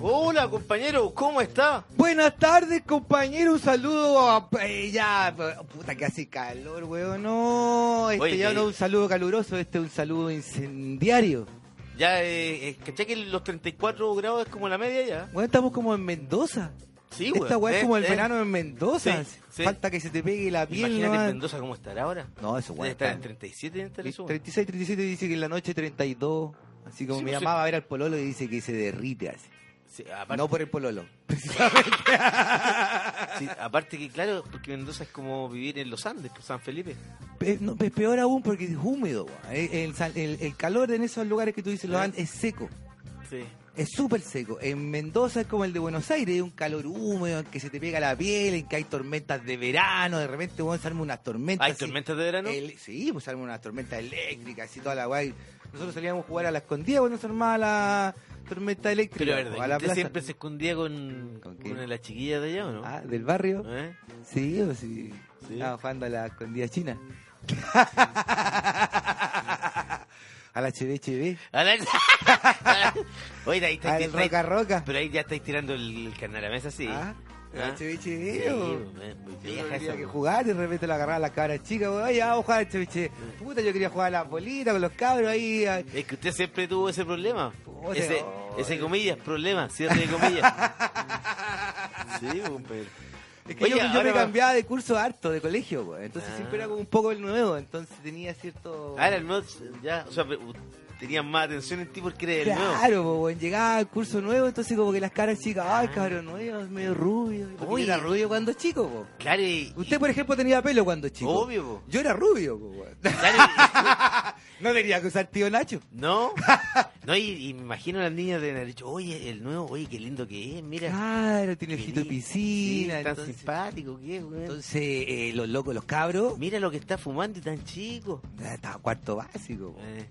Hola compañero, ¿cómo está? Buenas tardes, compañero. Un saludo a... eh, ya, puta que hace calor, weón. No, este Oye, ya no es un saludo caluroso, este es un saludo incendiario. Ya, eh, eh, ¿cachai que los 34 grados es como la media ya? Bueno, estamos como en Mendoza. Sí, Esta weón. weá es Eh, como el eh. verano en Mendoza. Sí, sí. Falta que se te pegue la piel. Imagínate nomás. en Mendoza cómo estará ahora. No, eso weón. está- en 37 en eso. 36, 37 dice que en la noche 32. Así como Sí, mi pues, mamá va a ver al pololo y dice que se derrite así. Sí, aparte, No por el pololo. sí, aparte que claro, porque Mendoza es como vivir en los Andes, por San Felipe. Pe- no, pe- peor aún porque es húmedo. weón. El, calor en esos lugares que tú dices, los ¿Eh? Andes, es seco. Sí. Es súper seco. En Mendoza es como el de Buenos Aires, es un calor húmedo en que se te pega la piel, en que hay tormentas de verano, de repente vamos a unas tormentas. ¿Hay así. tormentas de verano? El- sí, pues armar unas tormentas eléctricas y toda la guay. Nosotros salíamos a jugar a la escondida cuando se armaba la tormenta eléctrica. Pero a la ¿usted siempre se escondía con, ¿Con con, quién? la chiquilla de allá o no? Ah, del barrio. ¿Eh? Sí, o sí. Sí. Estaba jugando a la escondida china. a la HB A la- Oye, ahí está, Al ahí- roca roca. Pero ahí ya estáis tirando el, carnet a mesa, sí. Ah, Ah. Sí, muy muy Yo vieja esa, que po. jugar y de repente la agarraba la cabra chica, ya vamos a jugar cheviche. Puta, yo quería jugar a la bolita con los cabros ahí. ay. Es que usted siempre tuvo ese problema. Puta, ese, oh, ese comillas, problema, cierre de comillas. sí, pues, pero- Es que Oye, yo, yo me va- cambiaba de curso harto, de colegio, weón. Entonces Ah. siempre era como un poco el nuevo, entonces tenía cierto... Ah, era el nuevo, ya, o sea, tenían más atención en ti porque eres el nuevo. Claro, po, weón, llegaba al curso nuevo, entonces como que las caras chicas, ay, cabrón nuevo, medio rubio. Yo era rubio cuando chico. Claro, y, Usted, por ejemplo, tenía pelo cuando chico. Obvio. Yo era rubio, claro, no tenía que usar tío Nacho. y- no, no, y, y me imagino a las niñas de haber dicho, oye, el nuevo, oye, qué lindo que es, mira. Claro, tiene ojito de piscina. sí, tan entonces- simpático que es, weón. Entonces, eh, los locos, los cabros, Mira lo que está fumando y tan chico. estaba cuarto básico. Eh,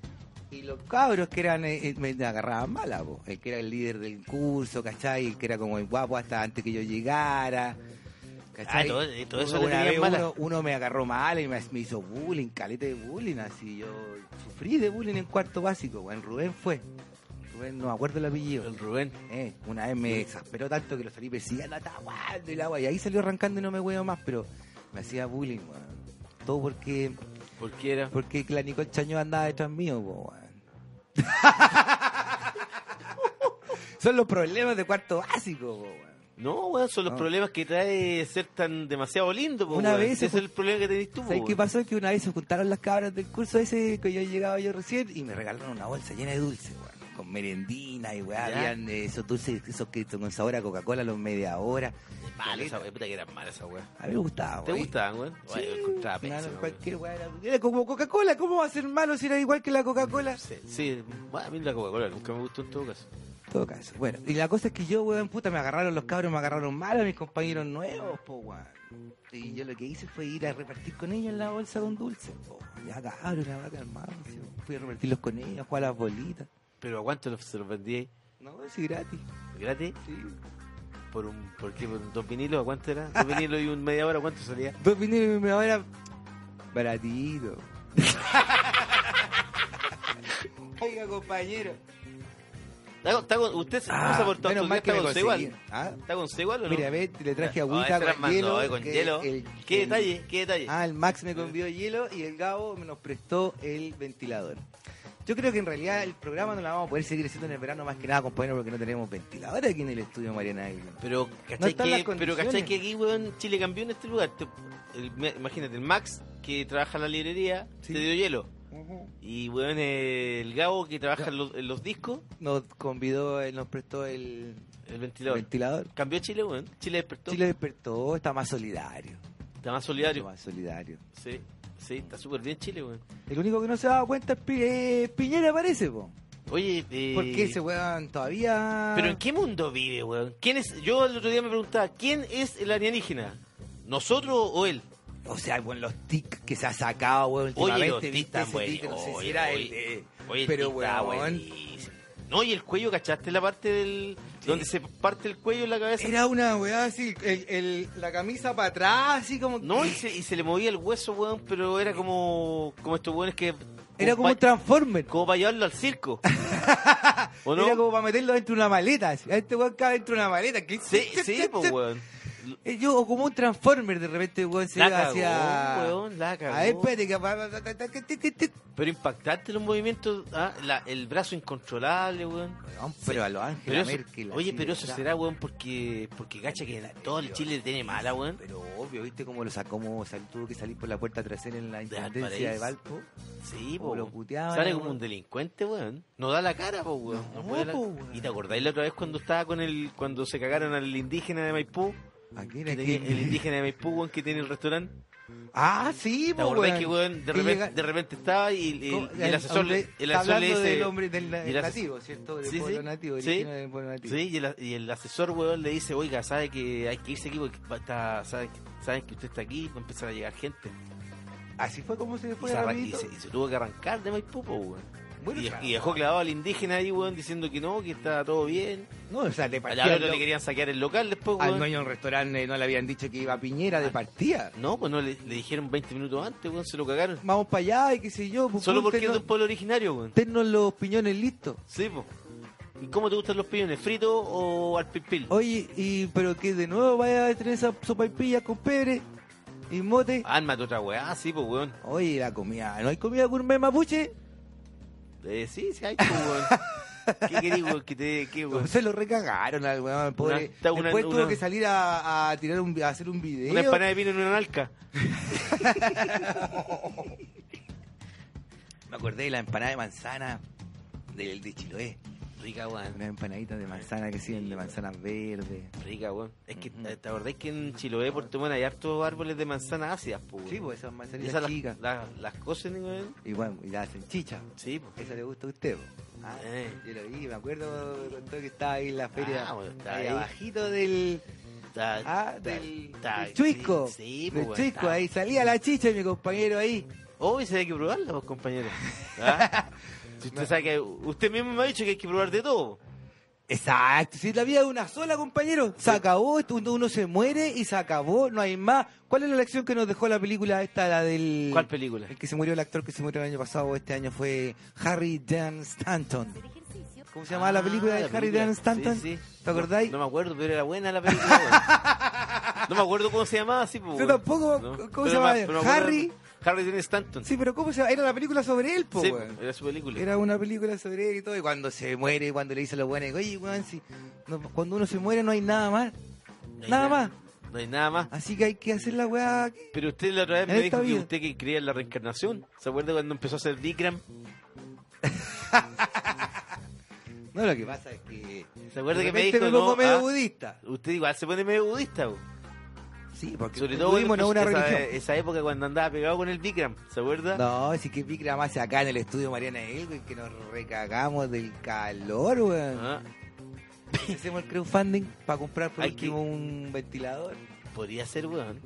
Y los cabros que eran, eh, eh, me agarraban mala, po. el que era el líder del curso, ¿cachai? El que era como el guapo hasta antes que yo llegara. ¿cachai? Ah, todo- todo eso una vez uno, uno me agarró mal y me, me hizo bullying, calete de bullying, así yo sufrí de bullying en cuarto básico, weón. Rubén fue. Rubén, no me acuerdo el apellido. el Rubén. Eh, una vez me exasperó tanto que lo salí persiguiendo, y la agua, y ahí salió arrancando y no me huevo más, pero me hacía bullying, weón. Todo porque, ¿Por qué era? porque la Nicole Chañó andaba detrás mío, po, weón. Son los problemas de cuarto básico, po, weón. No, weón, son los No. problemas que trae ser tan demasiado lindo, po, Una weón. vez Ese se es el problema que tenés tú, ¿Sabes qué weón. pasó? Que una vez se juntaron las cabras del curso ese que yo llegaba yo recién y me regalaron una bolsa llena de dulces, weón. Con merendina y weá, Ya. habían eh, esos dulces, esos que son con sabor a Coca-Cola, los media hora. Weá, puta que era mala esa weá. A mí me gustaba, ¿Te gustaban, weón? Sí, Ay, yo encontraba no, no, pésimo, cualquier weá era, era como Coca-Cola, ¿cómo va a ser malo si era igual que la Coca-Cola? Sí, sí, bueno, a mí la Coca-Cola nunca me gustó en todo caso. En todo caso, bueno, y la cosa es que yo, weón, puta, me agarraron los cabros, me agarraron mal a mis compañeros nuevos, po, weón. Y yo lo que hice fue ir a repartir con ellos en la bolsa con dulces, po. Ya cabros, la vaca calmado, fui a repartirlos con ellos, a jugar a las bolitas. Pero ¿a cuánto se los vendí ahí? No, sí, gratis. ¿Gratis? Sí. Por un, ¿por qué? ¿Por dos vinilos? ¿A cuánto era? Dos vinilos y un media hora, ¿cuánto salía? Dos vinilos y me era baratito. Oiga, compañero. ¿Está con- está con- ¿Usted se Ah, usa por todo menos mal que ¿Está con Segual? ¿Ah? ¿Está con Segual o no? Mira, ve, le traje Ah, agüita con más, hielo. no, con que hielo. el- ¿Qué el- detalle? ¿Qué detalle? Ah, el Max me convió hielo y el Gabo me nos prestó el ventilador. Yo creo que en realidad el programa no lo vamos a poder seguir haciendo en el verano más que nada, compañero, porque no tenemos ventilador aquí en el estudio Mariana Island. Pero, No ¿cachai, las que, pero. ¿cachai que aquí, weón, Chile cambió en este lugar? El- imagínate, el Max, que trabaja en la librería, Sí. te dio hielo. Y, weón, el Gabo, que trabaja en los, en los discos, Nos convidó, él nos prestó el, el el ventilador. ventilador. Cambió Chile, weón. Chile despertó. Chile despertó, está más solidario. Está más solidario. Está más solidario. Sí, sí, está súper bien Chile, weón. El único que no se ha dado cuenta es Pi- eh, Piñera, parece, po. Oye, eh, ¿Por qué ese weón todavía...? ¿Pero en qué mundo vive, weón? ¿Quién es? Yo el otro día me preguntaba, ¿quién es el alienígena? ¿Nosotros o él? O sea, bueno, los tics que se ha sacado, weón, Oye, últimamente, los tics ¿viste están ese tic? No sé buenos. si era Oye, el de... Oye, Pero, weón. No, y el cuello, ¿cachaste la parte del... donde se parte el cuello en la cabeza? Era una weá así, el, el- la camisa para atrás, así como... No, y se, y se le movía el hueso, weón, pero era como... Como estos weones que... Era como un Transformer. como para llevarlo al circo. ¿O no? Era como para meterlo dentro de una maleta. así. Este weón cabe dentro de una maleta. ¿qué? Sí, sí, pues, weón. Eh, Yo, o como un Transformer, de repente, weón, se La iba cagó, hacia... weón, la cagó. A ver, espérate, que... Pero impactante los movimientos, ah, la- el brazo incontrolable, weón. Weón, Pero a los Ángeles eso- Merkel. oye, pero eso será, weón, porque porque gacha que todo el Chile tiene mala, weón. Pero obvio, ¿viste cómo lo sacó? Sal- tuvo que salir por la puerta trasera en la intendencia de Valpo. Sí, po. lo puteaban, Sale como un delincuente, weón. No da la cara, po, weón. No, la- po, weón. ¿Y te acordáis la otra vez cuando estaba con el cuando se cagaron al indígena de Maipú? Era tenía- que- el indígena de Maipú, weón, que tiene el restaurante. Ah, sí, ¿Te po, acordás weón. que, weón, de repente, llega- de repente estaba y, y el asesor, le- hombre- el asesor le dice... del hombre del el nativo, ¿cierto? Del Sí, pueblo sí. nativo, Sí. originario del pueblo nativo. Sí, y el, y el asesor, weón, le dice, oiga, sabe que hay que irse aquí porque está, saben, que- saben que usted está aquí, va a empezar a llegar gente. Así fue como se Y fue se, y, se, y se tuvo que arrancar de Maipú, po, weón. Bueno, y, claro. y dejó clavado al indígena ahí, weón, diciendo que no, que está todo bien. No, o sea, le A partía la al, otra le lo- querían saquear el local después, al weón. dueño del restaurante no le habían dicho que iba a Piñera de partida. No, pues no, le, le dijeron 20 minutos antes, weón, se lo cagaron. Vamos para allá y qué sé yo. Pues, Solo porque es de un pueblo originario, weón. tennos los piñones listos. Sí, pues. ¿Y cómo te gustan los piñones? ¿Fritos o al pipil? Oye, y pero que de nuevo vaya a tener esa sopaipilla con pebre y mote. Ármate otra weá, sí, pues, weón. Oye, la comida, ¿no hay comida gourmet mapuche? Eh, sí, sí, hay, weón. ¿Qué querés, weón? Que te, qué, weón? Se lo recagaron al weón, pobre. Una- está una- Después tuvo una- que salir a, a tirar un, a hacer un video. Una empanada de pino en una nalca. Me acordé de la empanada de manzana del de Chiloé. Rica, weón. Una empanadita de manzana que siguen de manzanas verdes. Rica, weón. Es que. ¿te acordás que en Chiloé, por Temón, hay hartos árboles de manzana ácidas, pues? Sí, pues esas manzanitas esas las, chicas. las, las cosas, weón. Y bueno, y la hacen chicha. Sí, pues. Esa le gusta a usted. Ah, Eh. Yo lo vi, me acuerdo cuando que estaba ahí en la feria. Ah, bueno, está ahí, ahí. abajito del. Ah, del, del chuisco. Sí, sí, del pues, chuisco, ahí salía la chicha y mi compañero ahí. Oh, ese hay que probarla, pues, compañero. ¿Ah? Si usted sabe que usted mismo me ha dicho que hay que probar de todo. Exacto, si la vida es una sola, compañero, se acabó, uno se muere y se acabó, no hay más. ¿Cuál es la lección que nos dejó la película esta, la del... ¿Cuál película? El que se murió, el actor que se murió el año pasado, este año fue Harry Dan Stanton. ¿Cómo se llamaba la película de Ah, la Harry película. Dan Stanton? Sí, sí. ¿Te acordáis? No, no me acuerdo, pero era buena la película. no me acuerdo cómo se llamaba, sí, pues. Yo tampoco, No. ¿cómo se llama? me- pero me acuerdo- Harry. Harry Dean Stanton. Sí, pero ¿cómo se llama? Era la película sobre él, po, Sí, weón. era su película. Era una película sobre él y todo. Y cuando se muere, cuando le dice a los buenos, oye, weón, si no- cuando uno se muere no hay nada más. No nada más. No hay nada más. Así que hay que hacer la weá aquí. Pero usted la otra vez En me dijo que usted que creía en la reencarnación. ¿Se acuerda cuando empezó a hacer Vikram? No, lo que pasa es que. ¿Se acuerda que me dijo me pongo no? medio Ah, budista. Usted igual se pone medio budista, po. Sí, porque Sobre todo no cuando una esa, religión. esa época cuando andaba pegado con el Vikram, ¿se acuerda? No, si que Vikram hace acá en el estudio Mariana Elgo que nos recagamos del calor, weón. Ah, Hacemos el crowdfunding para comprar por Hay último un ventilador. podría ser, weón.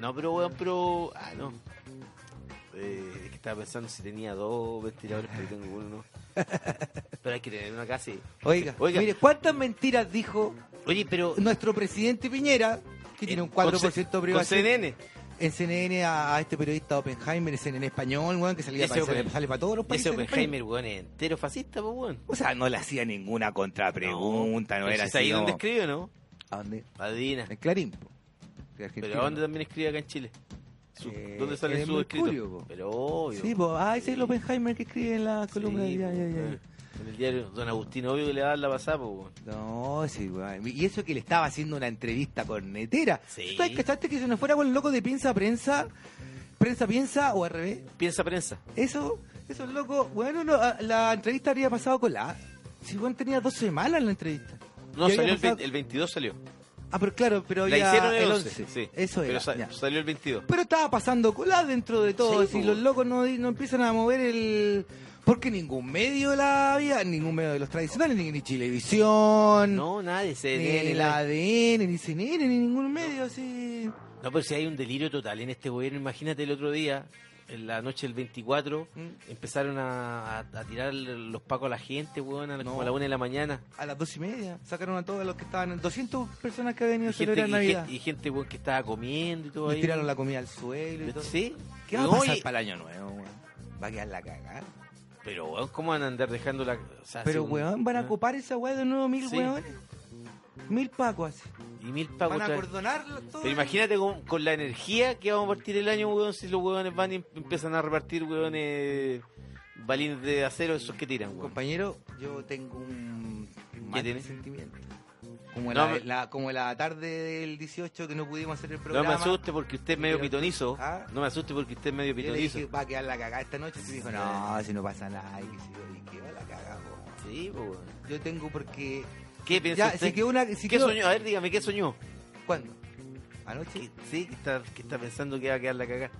No, pero weón, pero. Ah, no. Eh, es que estaba pensando si tenía dos ventiladores, pero tengo uno. pero hay que tener una casa. Oiga, Oiga. mire, ¿cuántas mentiras dijo Oye, pero... Nuestro presidente Piñera, que tiene un 4% de privacidad. CNN. En CNN a, a este periodista Oppenheimer, en español, weón, que salía Ese para, Oppen- sale, para todos los países. Ese en. Oppenheimer, weón, es entero fascista, pues, weón. O sea, no le hacía ninguna contrapregunta, no, era si es así. ahí donde escribe, ¿no? ¿A dónde? Adivina. En Clarín. po. De Argentina. Pero ¿a dónde también escribe acá en Chile? Su- Eh, ¿Dónde en sale el su Mercurio, escrito? po. Pero obvio. Sí, pues, ah, ese es el. Oppenheimer que escribe en la columna. Sí, ya, ya, ya. Weón. En el diario Don Agustín, obvio que le va a dar la pasada, pues, weón. No, sí, weón. Y eso que le estaba haciendo una entrevista con Netera. Sí. ¿Tú cachaste que se nos fuera con el loco de piensa prensa? Prensa piensa o al revés. Piensa prensa. Eso, eso es loco. Bueno, no, ah, la entrevista habría pasado con la. Si Juan tenía dos semanas la entrevista. No, salió el, pasado- 20 el 22 salió. Ah, pero claro, pero La había hicieron el el 11, 11. sí. Eso Pero era. ya. salió el 22. Pero estaba pasando cola dentro de todo. Sí, si los locos no, no empiezan a mover el. Porque ningún medio la había, ningún medio de los tradicionales, ni, ni Chilevisión, No, nadie se ni la- ADN, ni CNN, ni ningún medio así. No, pero si hay un delirio total en este gobierno, imagínate el otro día, en la noche del 24, Mm. empezaron a, a- a tirar los pacos a la gente, weón, a la- No. como a la una de la mañana. A las dos y media sacaron a todos los que estaban, 200 personas que habían ido Y a celebrar y Navidad. gente- y gente, weón, que estaba comiendo y todo ahí. tiraron la comida al suelo y todo. Sí. ¿Qué va a pasar para el año nuevo, weón? Va a quedar la cagada. Pero, weón, ¿cómo van a andar dejando la... o sea, Pero, si un- weón, van a ah, copar esa weá de nuevo mil Sí. weones. Mil pacos así. Y mil pacos Van a otra acordonar todo. Pero imagínate con, con la energía que vamos a partir el año, weón, si los weones van y em- empiezan a repartir, weones, balines de acero, esos que tiran, weón. Compañero, yo tengo un mal tiene? sentimiento. Como, No, la, me- la- como la tarde del 18 que no pudimos hacer el No programa. me asuste porque usted es medio Pero- pitonizo. ¿Ah? No me asuste porque usted es medio Yo le pitonizo. dije, va a quedar la cagada esta noche. Y dijo, no, si no pasa nada. Y que si y que va la cagada. Sí, pues. Yo tengo porque... ¿Qué piensa Ya, usted? si una... Si ¿Qué quedó- soñó? A ver, dígame, ¿qué soñó? ¿Cuándo? ¿Anoche? ¿Qué- sí, que está, que está pensando que va a quedar la cagada.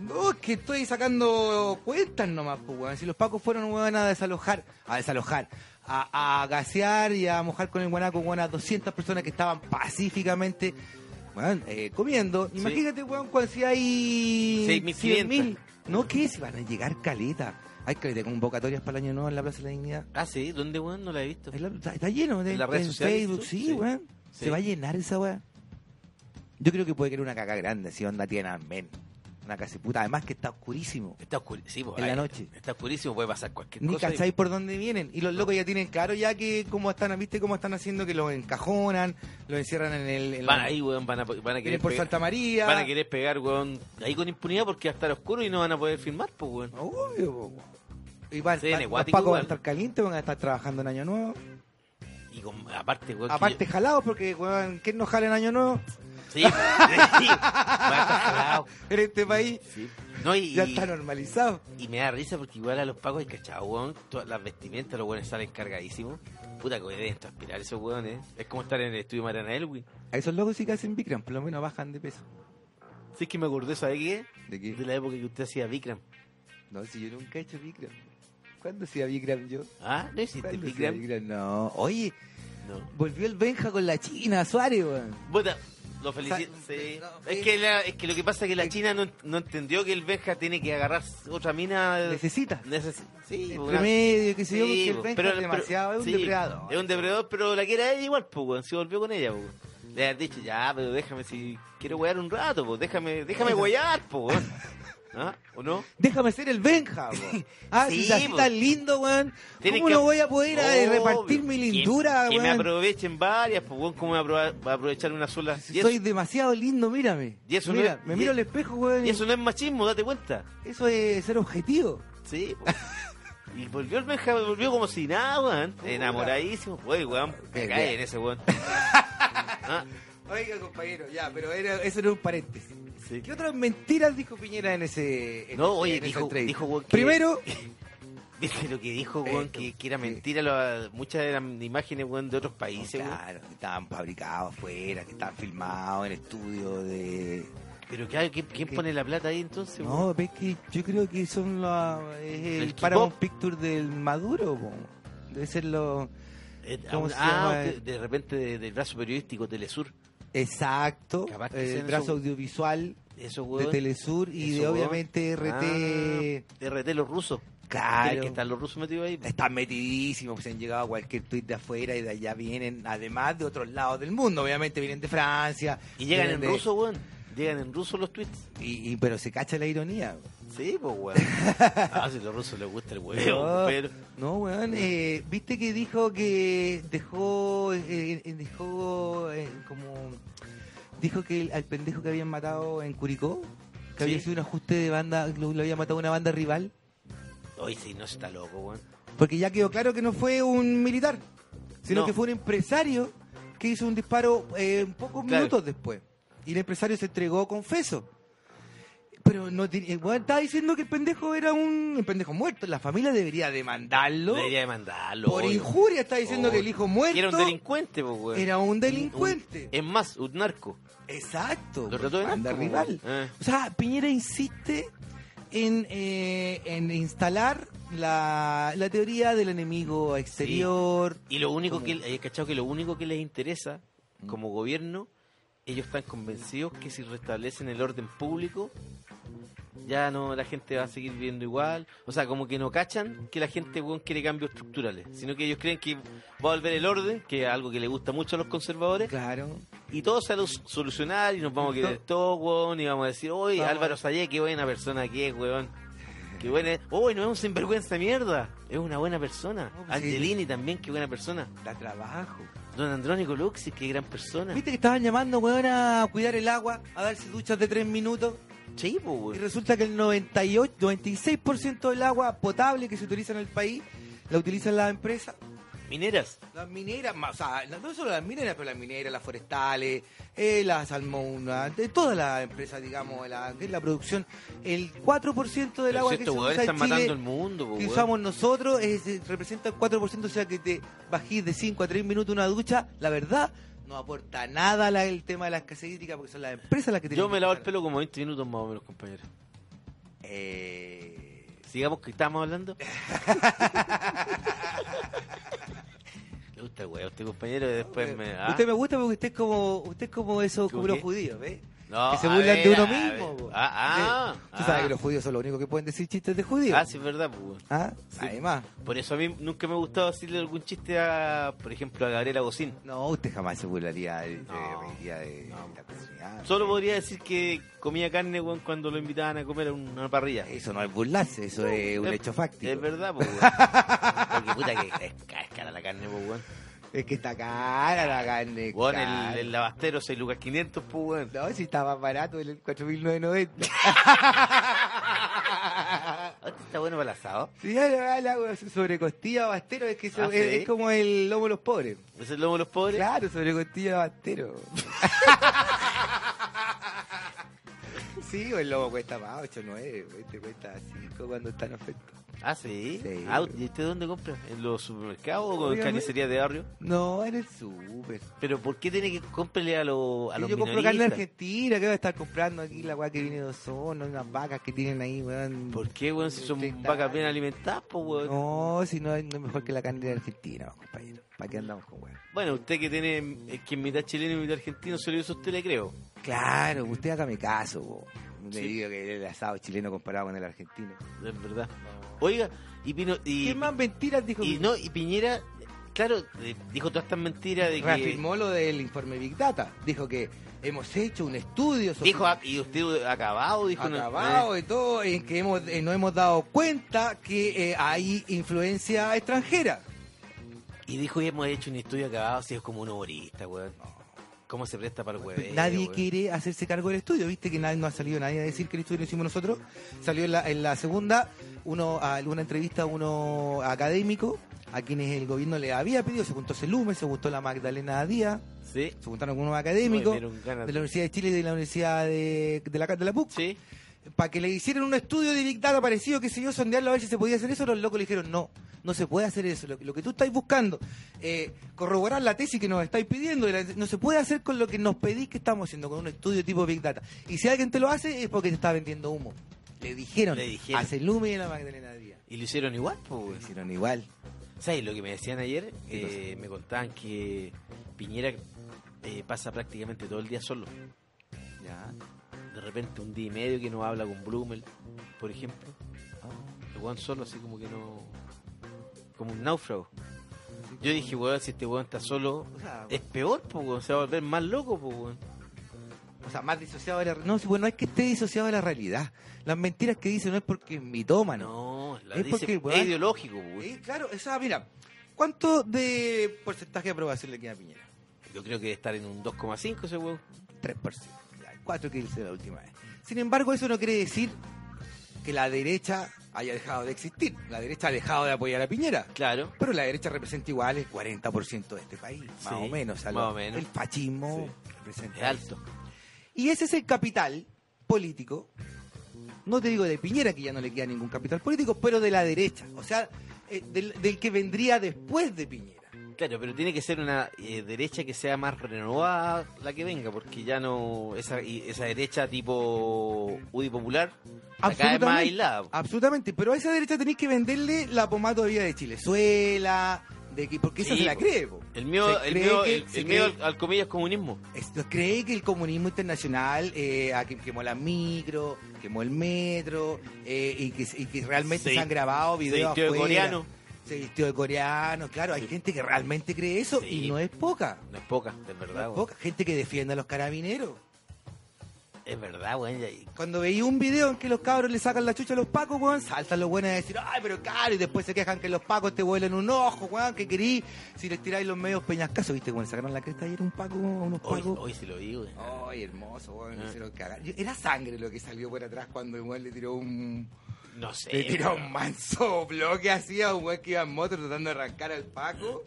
No, es que estoy sacando cuentas nomás, pues, weón. Si los pacos fueron, weón, a desalojar, a desalojar, a, a gasear y a mojar con el guanaco, weón, a 200 personas que estaban pacíficamente, weón, eh, comiendo. Sí. Imagínate, weón, cuando si hay 6.500. 100.000. No, ¿qué? Si van a llegar caleta. Hay caleta convocatorias para el año nuevo en la Plaza de la Dignidad. Ah, sí, ¿dónde, weón? No la he visto. La- Está, está lleno de ¿En las redes en sociales, Facebook, sí, Sí. weón. Sí. Se va a llenar esa weá. Yo creo que puede quedar una caca grande, si onda tiene amén. Una casi puta, además que está oscurísimo. Está oscurísimo. En la noche. Está oscurísimo, puede pasar cualquier Ni cosa. cacháis por dónde vienen. Y los locos ya tienen claro ya que cómo están, ¿viste cómo están haciendo? Que los encajonan, los encierran en el... en Van la- ahí, weón, van a, van a querer por pegar, Santa María. van a querer pegar, weón, ahí con impunidad porque va a estar oscuro y no van a poder filmar, pues, weón. Obvio, po. Y van, Sí, van- pacos van a estar calientes, van a estar trabajando en Año Nuevo. Y con, aparte, weón. Aparte jalados, porque, weón, ¿quién no jala en Año Nuevo? Yo- Sí, sí. En este país Sí. No, y, ya está normalizado. y me da risa porque igual a los pagos hay cachado, weón. Todas las vestimentas, los weones salen cargadísimos. Puta que deben transpirar esos weones. Es como estar en el estudio Mariana Elwin. A esos locos sí que hacen Bikram, por lo menos bajan de peso. Sí, es que me acordé, ¿sabe qué? ¿De qué? De la época que usted hacía Bikram. No, si yo nunca he hecho Bikram. ¿Cuándo hacía Bikram yo? Ah, ¿no hiciste ¿Cuándo hacía Bikram? Bikram? No. Oye, No. volvió el Benja con la China, Suárez, weón. Puta, lo felicito. Sí. no, es, eh. que la- es que lo que pasa es que la China no, no entendió que el Benja tiene que agarrar otra mina. Necesita. Neces- sí, Entre medio, qué sé yo, Sí, porque el Benja pero- es demasiado, pero- es un sí, depredador. Es un depredador, pero la quiere ella igual, pues, weón. Se volvió con ella. Le has dicho, ya, pero déjame si quiero wear un rato, pues. Déjame, déjame wear, pues, weón. ¿Ah? ¿O no? Déjame ser el Benja, weón. Ah, Sí, si así tan lindo, weón. ¿Cómo que- no voy a poder eh, Obvio. repartir mi Que- lindura, que, me weón? aprovechen varias, pues, weón. ¿Cómo me va a aprovechar una sola? Si eso, soy demasiado lindo, mírame. Y eso no Mira, es- me miro al espejo, weón. y eso no es machismo, date cuenta. eso es ser objetivo. Sí, po. Y volvió el Benja, volvió como si nada, weón. Enamoradísimo. Oye, weón, me cae en ese weón. Ah, Oiga, compañero, ya, pero era, eso era un paréntesis. sí. ¿Qué otras mentiras dijo Piñera en ese en No, ese- oye, en dijo, dijo que- Primero, ¿Viste lo que dijo, weón? Eh, que, que era mentira, lo- muchas eran imágenes, weón, de otros países, weón. claro, que estaban fabricados afuera, que estaban filmados en estudios de... Pero ¿quién, quién pone la plata ahí entonces? No, ves que yo creo que son los... Es el, El Paramount. Picture del Maduro, po. Debe ser lo... Eh, ¿cómo ah, se ah, llama? de, repente de- del brazo periodístico Telesur. Exacto, Capaz que el sean brazo esos- audiovisual Eso, de. Telesur y de obviamente RT... Ah, RT los rusos. Claro. Que estar los rusos metidos ahí. Están metidísimos, se han llegado a cualquier tuit de afuera y de allá vienen, además de otros lados del mundo, obviamente vienen de Francia. Y llegan en de- ruso, weón. Llegan en ruso los tweets. Y, y- pero se cacha la ironía. Sí, pues, weón. Ah, si a los rusos les gusta el huevo, No, pero... no, weón, eh, viste que dijo que dejó, eh, eh, dejó eh, como, dijo que el- al pendejo que habían matado en Curicó, que Sí. había sido un ajuste de banda, lo, lo había matado una banda rival, Oye, sí, no está loco, weón. porque ya quedó claro que no fue un militar, sino No. que fue un empresario que hizo un disparo eh, pocos Claro. minutos después, y el empresario se entregó confeso. Pero no el weón estaba diciendo que el pendejo era un, un pendejo muerto. La familia debería demandarlo. Debería demandarlo. Por obvio. injuria está diciendo Obvio. que el hijo muerto era un delincuente, pues, weón. era un Un- delincuente. es más, un narco. Exacto. Lo trató de banda narco, rival. weón. Eh. O sea, Piñera insiste en, eh, en instalar la, la teoría del enemigo exterior. Y lo único que, cachado que lo único que les interesa como gobierno, ellos están convencidos que si restablecen el orden público, ya no la gente va a seguir viviendo igual. O sea, como que no cachan que la gente quiere cambios estructurales, sino que ellos creen que va a volver el orden, que es algo que le gusta mucho a los conservadores, Claro. y todo se va a solucionar y nos vamos a querer todo, weón, y vamos a decir, oye. Álvaro Sayé, qué buena persona que es, weón. Qué buena es. Uy, no es un sinvergüenza de mierda. Es una buena persona. Pues sí. Angelini también, qué buena persona. Da trabajo. Don Andrónico Luxi, qué gran persona. ¿Viste que estaban llamando, weón, a cuidar el agua, a darse duchas de tres minutos? Sí, pues, Y resulta que el 98, 96% del agua potable que se utiliza en el país la utilizan las empresas. Mineras. Las mineras, o sea, no solo las mineras, pero las mineras, las forestales, eh, las salmonas, de todas las empresas, digamos, la, la producción. El 4% del agua que se usa en están matando Chile, el mundo, que usamos nosotros, es, eh, representa el 4%, o sea que te bajís de 5 a 3 minutos una ducha, la verdad, no aporta nada la- el tema de la escasez hídrica, porque son las empresas las que tienen Yo me lavo el pelo como 20 minutos más o menos, compañero. Eh... Sigamos que estábamos hablando. Le gusta el weón, este compañero, y después me. ¿ah? Usted me gusta porque usted es como, usted es como eso, como ¿Cómo los judíos, ¿ves? No, que se burlan ver, de uno mismo. Ah, ah, Sí. Tú sabes ah. que los judíos son los únicos que pueden decir chistes de judíos. Ah, sí, es verdad, pues. ¿Ah? Sí. Además. Por eso a mí nunca me ha gustado decirle algún chiste a, por ejemplo, a Gabriela Bocín. No, usted jamás se burlaría de, No, reiría de no. la comunidad. Solo podría decir que comía carne, weón, cuando lo invitaban a comer a una parrilla. Eso no es burlarse, eso es un Es- hecho fáctico. Es verdad, pues. Porque puta que es, ca- es cara la carne, pues, weón. Es que está cara la carne. Weón, cara. el, el lavastero 6 lucas 500, pues, weón. No, si está más barato el 4.990. Este está bueno para el asado. Si ya le la sobrecostilla bastero, es que eso Ah, es, ¿sí? es como el lomo de los pobres. ¿Es el lomo de los pobres? Claro, sobrecostilla bastero. sí, o el lomo cuesta más, 8, 9, este cuesta 5 cuando está en oferta. Ah, sí. Sí. Ah, ¿Y usted dónde compra? ¿En los supermercados o en Obviamente. carnicería de barrio? No, en el súper. Pero ¿por qué tiene que comprarle a, los a Sí, los yo compro carne argentina, que voy a estar comprando aquí la weá que viene de Osorno, unas vacas que tienen ahí, weón. ¿Por qué, weón? Si son vacas bien alimentadas, pues, weón. No, si no, no es mejor que la carne de Argentina, compañero. ¿Para qué andamos con weón? Bueno, usted que tiene, es que es mitad chileno y mitad argentino, lo hizo a usted, le creo. Claro, usted hágame caso, po. No Sí. le digo que el asado chileno comparado con el argentino. Es verdad. Oiga, y Pino, y, ¿Qué más mentiras dijo? y que- no, y Piñera, claro, eh, dijo todas estas mentiras de que... reafirmó lo del informe Big Data. Dijo que hemos hecho un estudio sobre Dijo, ah, y usted acabado, dijo... no- acabado eh, y todo, en que hemos, eh, nos hemos dado cuenta que eh, hay influencia extranjera. y dijo, y hemos hecho un estudio acabado, si es como un humorista, weón. ¿Cómo se presta para el hueveo, nadie quiere hacerse cargo del estudio, viste que nadie, no ha salido nadie a decir que el estudio lo hicimos nosotros. Salió en la, en la segunda uno a una entrevista a uno académico a quienes el gobierno le había pedido, se juntó Celume, se juntó la Magdalena Díaz, Sí, se juntaron algunos académicos de- la Universidad de Chile y de la Universidad de, de la, de la PUC. sí. Para que le hicieran un estudio de Big Data parecido, que sé yo, sondearlo a ver si se podía hacer eso, los locos le dijeron, no, no se puede hacer eso. Lo, lo que tú estás buscando, eh, corroborar la tesis que nos estáis pidiendo, la- no se puede hacer con lo que nos pedís que estamos haciendo, con un estudio tipo Big Data. Y si alguien te lo hace, es porque te está vendiendo humo. Le dijeron, Le dijeron. a Celume y la Magdalena Díaz. Y lo hicieron igual, pues, Lo hicieron igual. ¿Sabes lo que me decían ayer? Eh, me contaban que Piñera eh, pasa prácticamente todo el día solo. Ya. De repente un día y medio que no habla con Blumel, por ejemplo. el weón solo, así como que no. Como un náufrago. Yo dije, weón, si este weón está solo, O sea, es peor, pues, weón. Se va a volver más loco, pues, weón. o sea, más disociado de la No, sí, bueno, no es que esté disociado de la realidad. Las mentiras que dice no es porque es mitómano. No, la Es dice, porque, es weón, ideológico, pues, weón. Eh, claro, o sea, mira, ¿cuánto de porcentaje de aprobación le queda a Piñera? Yo creo que debe estar en un 2,5 ese weón. 3%. Ya, 4 que hice la última vez. Sin embargo, eso no quiere decir que la derecha haya dejado de existir. La derecha ha dejado de apoyar a Piñera. Claro. Pero la derecha representa igual el 40% de este país, más o menos. o sea, más lo- o menos. El fascismo representa Es alto. Y ese es el capital político, no te digo de Piñera, que ya no le queda ningún capital político, pero de la derecha, o sea, eh, del, del que vendría después de Piñera. Claro, pero tiene que ser una eh, derecha que sea más renovada la que venga, porque ya no. Esa, esa derecha tipo UDI popular, acá es más aislada. Absolutamente, pero a esa derecha tenéis que venderle la pomada todavía de Chilezuela, de que, porque esa Sí, se la cree. po. El miedo, el miedo, que- el, el miedo al, al comillas comunismo. Esto cree que el comunismo internacional eh, a que quemó la micro, quemó el metro, eh, y, que, y que realmente Se- se, han grabado videos de. Se vistió de coreano, claro, hay gente que realmente cree eso Sí. y no es poca. No es poca, es No verdad, es weón. poca. Gente que defiende a los carabineros. Es verdad, weón. Cuando veía un video en que los cabros le sacan la chucha a los pacos, weón, saltan los buenos a decir, ay, pero caro, y después se quejan que los pacos te vuelan un ojo, weón, que querí, si les tiráis los medios peñascasos, viste, cuando le sacaron la cresta ayer un paco, unos pacos. hoy se lo vi, weón. Ay, hermoso, weón, me hicieron cagar. Yo- Era sangre lo que salió por atrás cuando el weón le tiró un... No sé. Le un manso bloque así a un weón que iba en moto tratando de arrancar al Paco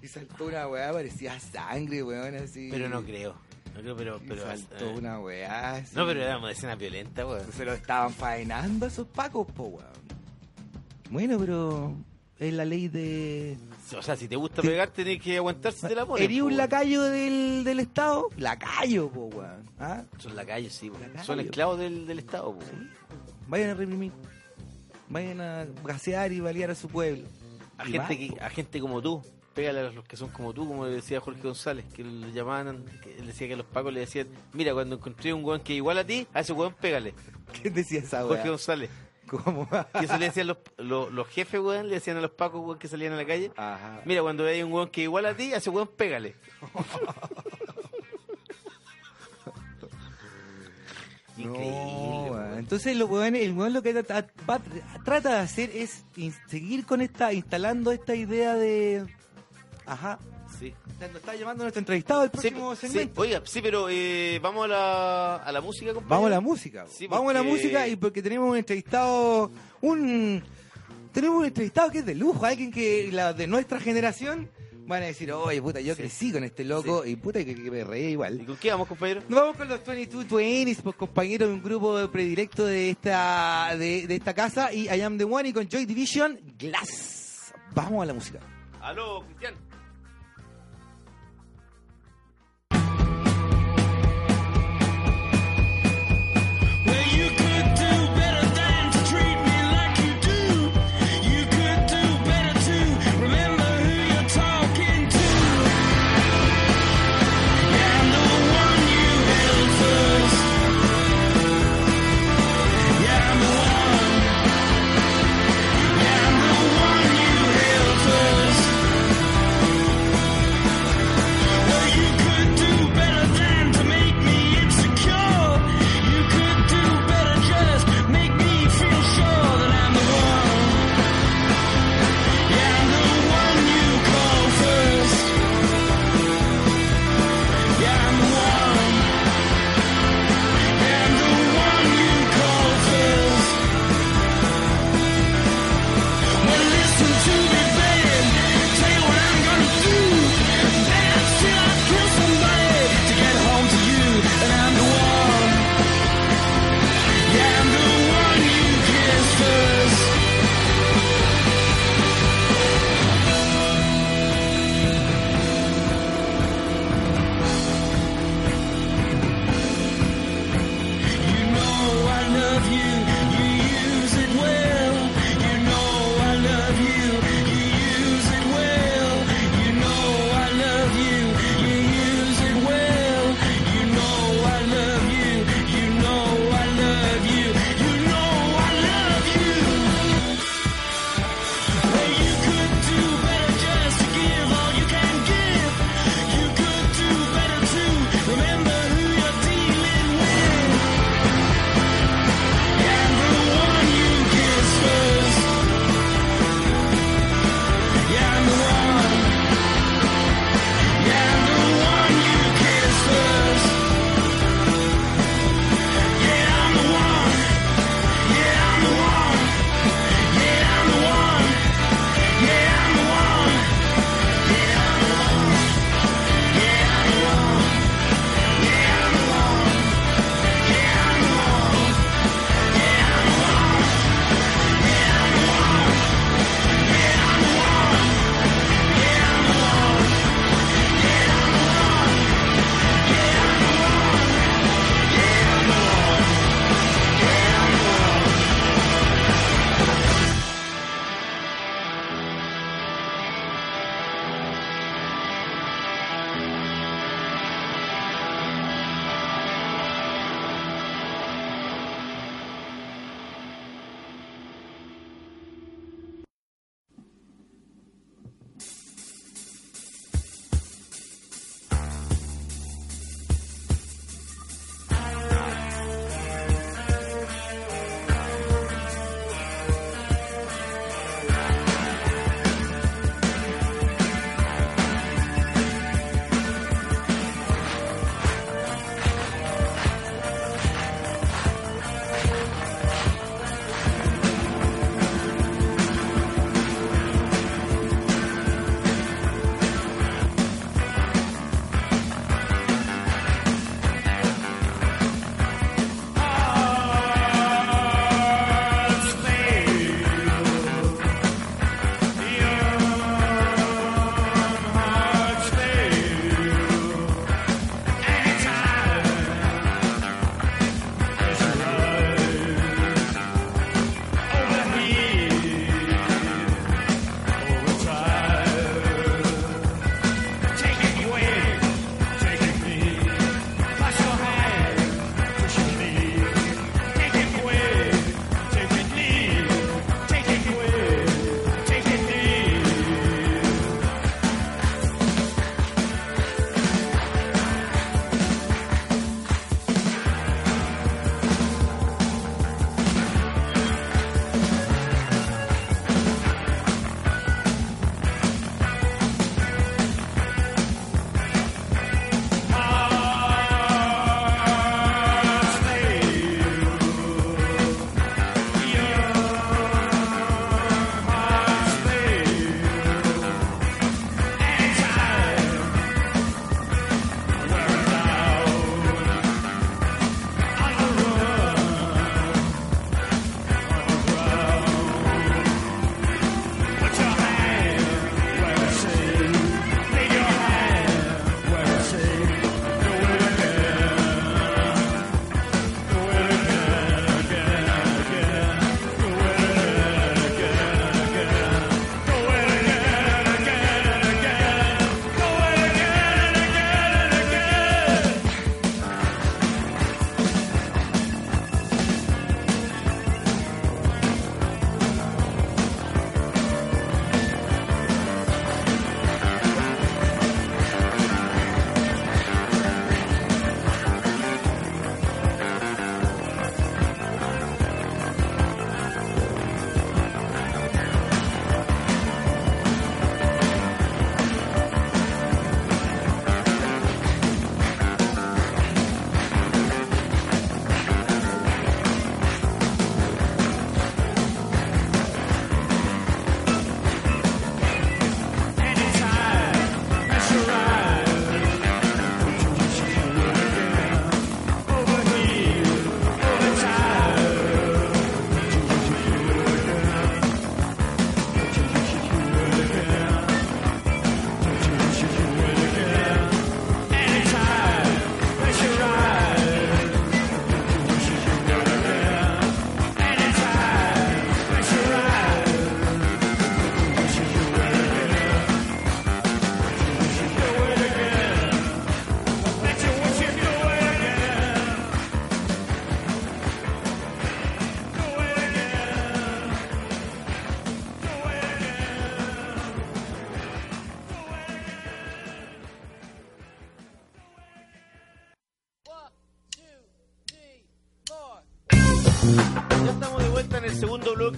y saltó una weá, parecía sangre, weón, así. Pero no creo. No creo, pero. Pero saltó eh, una weá. así. No, pero era una escena violenta, weón. Se lo estaban faenando a esos Pacos, po, weón. Bueno, pero es la ley de. O sea, si te gusta pegar, tenés que aguantar si te la ponen. ¿Erí po, un lacayo del, del Estado? Lacayo, po, weón. ¿Ah? Son lacayos, sí, weón. Son esclavos del, del Estado, po, Sí. Vayan a reprimir. Vayan a gasear y balear a su pueblo. A Y gente, que, a gente como tú. Pégale a los que son como tú, como decía Jorge González, que le llamaban, que él decía que los pacos le decían, mira, cuando encontré un weón que es igual a ti, a ese weón pégale. ¿Quién decía esa Jorge? González. ¿Cómo? Y eso le decían los, los, los jefes, weón, le decían a los pacos, weón, que salían a la calle, Ajá. mira, cuando veas un weón que es igual a ti, a ese weón pégale. No, weón. Entonces lo weón, el weón lo que trata, de hacer es seguir con esta, instalando esta idea de. Ajá. Sí. Nos está llamando nuestro entrevistado Sí, próximo sí, segmento. oiga, sí, pero eh, vamos a la, a la música, compadre. Vamos a la música. Sí, Vamos a la música y porque tenemos un entrevistado, un tenemos un entrevistado que es de lujo, alguien que la de nuestra generación van a decir, oye puta, yo Sí. crecí con este loco y puta que, que me reí ¿Y igual. con qué vamos, compañero? Nos vamos con los 2220s, pues compañeros de un grupo predilecto de esta de, de esta casa y I Am The One y con Joy Division, Glass. Vamos a la música. Aló, Cristian.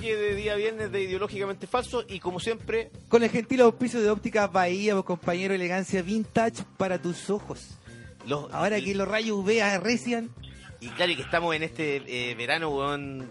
Bloque de día viernes de Ideológicamente Falso y como siempre, Con el gentil auspicio de óptica Bahía, compañero, elegancia vintage para tus ojos. los, Ahora que los rayos UV arrecian, y claro y que estamos en este eh, verano weón,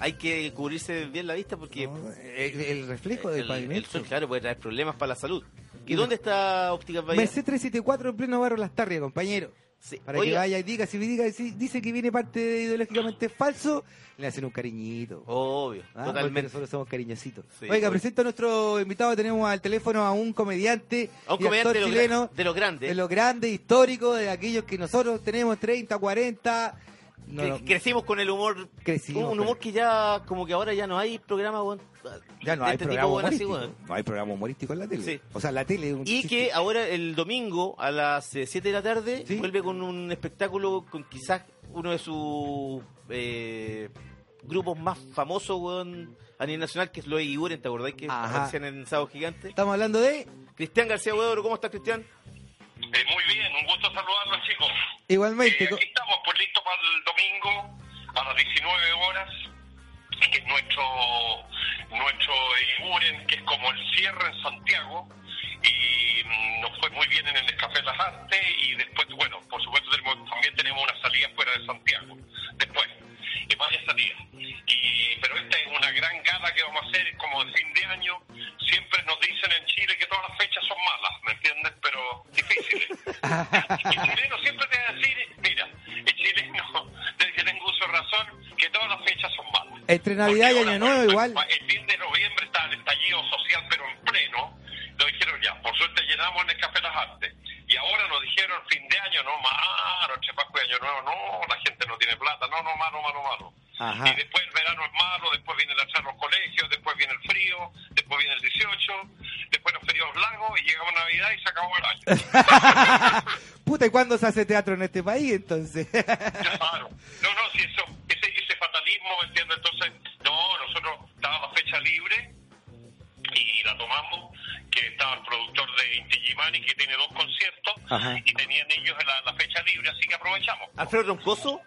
hay que cubrirse bien la vista porque ¿no? el, el reflejo del el, el pavimento. sol, claro, puede traer problemas para la salud. ¿Y Y dónde está Óptica Bahía? Merced 374 en pleno barrio Las Tarrias, compañero. Sí, Para oiga, que vaya y diga, si diga, si dice que viene parte de ideológicamente falso, le hacen un cariñito. Obvio, Ah, porque totalmente. nosotros somos cariñositos. Sí, Oiga, presento a nuestro invitado. Tenemos al teléfono a un comediante, A un comediante de, chileno, de los grandes. de los grandes, históricos, de aquellos que nosotros tenemos 30, 40. No, Cre- no, crecimos con el humor. Crecimos un humor que ya, como que ahora ya no hay programa, weón, ya no hay este programa tipo, weón, así, humorístico. weón. No hay programa humorístico en la tele. Sí. O sea, la tele es un Y chiste. que ahora el domingo a las 7 de la tarde Sí. vuelve con un espectáculo con quizás uno de sus eh, grupos más famosos weón, a nivel nacional, que es los Iguren, ¿te acordás que aparecían en Sábado Gigante? Estamos hablando de... Cristian García Huevo, ¿cómo estás, Cristian? Eh, muy bien, un gusto saludarlos, chicos. Igualmente, Eh, aquí estamos, pues listos para el domingo a las 19 horas, que es nuestro, nuestro Iguren, que es como el cierre en Santiago, y mm, nos fue muy bien en el Café Las Artes, y después, bueno, por supuesto tenemos- también tenemos una salida fuera de Santiago, después, eh, varias salidas. Y, pero esta es una gran gala que vamos a hacer, como de fin de año. Siempre nos dicen en Chile que todas las fechas son malas, ¿me entiendes? Pero difíciles. El chileno siempre te va a decir, mira, el chileno, desde que tengo uso de razón, que todas las fechas son malas. entre Navidad y Año Nuevo igual. El fin de noviembre está el estallido social, pero en pleno. Lo dijeron ya, por suerte llenamos en el Café Las Artes. Y ahora nos dijeron fin de año, no, malo, entre Pascua y Año Nuevo, no, la gente no tiene plata, no, no, malo, malo, malo. Ajá. Y después el verano es malo, después viene el a los colegios, después viene el frío, después viene el 18, después los feriados largos y llegamos a Navidad y se acabó el año. Puta, ¿y cuándo se hace teatro en este país entonces? Claro. No, no, si eso, ese, ese fatalismo, ¿me entiendes? Entonces, no, nosotros estaba la fecha libre y la tomamos, que estaba el productor de Inti Gimani, que tiene dos conciertos, Ajá. y tenían ellos la, la fecha libre, así que aprovechamos. ¿Alfredo Roncoso?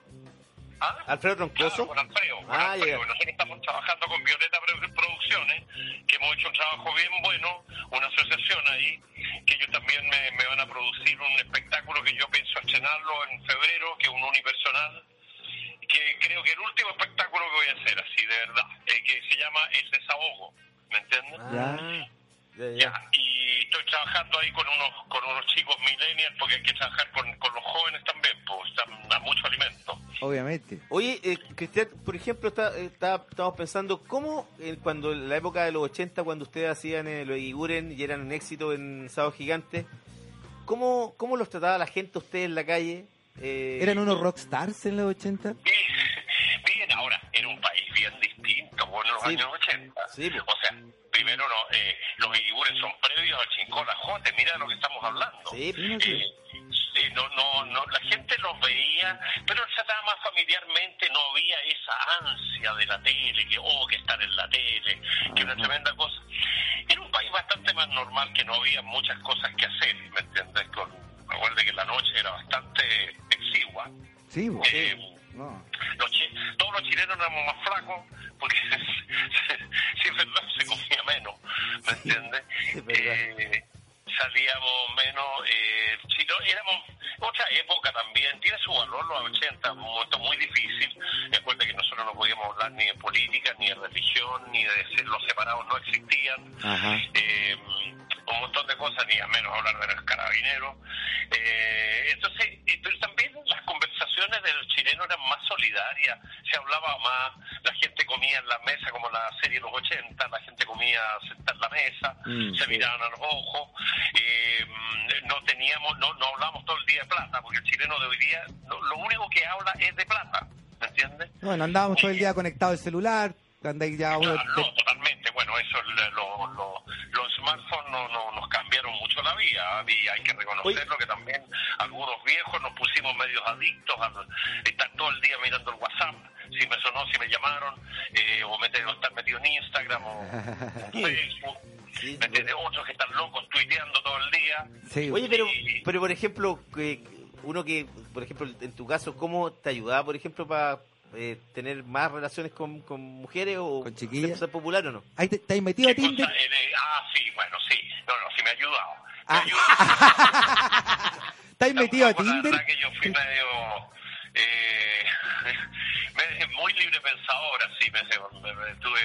¿Ah? ¿Alfredo Claro, Roncoso? con Alfredo. con Ah, Alfredo. Nosotros estamos trabajando con Violeta Pro- Producciones, que hemos hecho un trabajo bien bueno, una asociación ahí, que ellos también me, me van a producir un espectáculo que yo pienso estrenarlo en febrero, que es un unipersonal, que creo que el último espectáculo que voy a hacer, así de verdad, eh, que se llama El Desahogo, ¿me entiendes? Ah, ya, ya. Ya, y estoy trabajando ahí con unos con unos chicos millennials porque hay que trabajar con, con los jóvenes también, pues dan a mucho alimento. Obviamente. Oye, eh, Cristian, por ejemplo, está, está- estamos pensando cómo eh, cuando en la época de los 80, cuando ustedes hacían eh, los Iguren y eran un éxito en Sábado Gigante, ¿cómo, ¿cómo los trataba la gente ustedes en la calle? Eh, ¿Eran unos rockstars en los 80? Bien, bien, ahora, era un país bien distinto, bueno, en los Sí. años 80. Sí, pues. O sea, primero no, eh, los Igures son previos al Chincón Jote, mira de lo que estamos hablando. Sí. Eh, sí, no, no, no, la gente los veía, pero se trataba más familiarmente, no había esa ansia de la tele, que oh, que estar en la tele, que una tremenda cosa. Era un país bastante más normal, que no había muchas cosas que hacer, ¿me entiendes? Con, me acuerdo que la noche era bastante exigua. Sí, bo. Eh, No. los chi- todos los chilenos éramos más flacos porque si es verdad se comía menos, ¿me entiendes? Eh, salíamos menos, eh, si no, éramos otra época también, tiene su valor los 80, un momento muy difícil, recuerda que nosotros no podíamos hablar ni de política, ni de religión, ni de decir los separados no existían, Ajá. eh, un montón de cosas, ni a menos hablar de los carabineros. Eh, entonces, eh, pero también las conversaciones de los chilenos eran más solidarias, se hablaba más, la gente comía en la mesa como la serie de los 80, la gente comía sentada en la mesa, Mm, se sí. miraban a los ojos, eh, no teníamos, no, no hablábamos todo el día de plata, porque el chileno de hoy día, no- lo único que habla es de plata, ¿me entiendes? Bueno, andábamos todo el día conectados al celular, andáis ya. Claro, no, totalmente. Bueno, eso, lo- lo- la ¿ah? y hay que reconocerlo que también algunos viejos nos pusimos medios adictos a estar todo el día mirando el WhatsApp, si me sonó, si me llamaron, eh, o meter, o estar metido en Instagram o Facebook. Sí, ¿me entiendes? Otros que están locos tuiteando todo el día. Sí, Oye, pero, pero por ejemplo, que uno que, por ejemplo, en tu caso, ¿cómo te ayudaba, por ejemplo, para eh, tener más relaciones con, con mujeres o Con chiquillas. popular o no? Ahí te, te has metido a ¿Qué cosa? Tinder. Eh, de- ah, sí, bueno, sí. No, no, sí me ha ayudado. Ah. ha ayudado. ¿Te has metido a La Tinder? verdad que yo fui medio... Eh, me- muy libre pensadora, sí. Me, me- me- tuve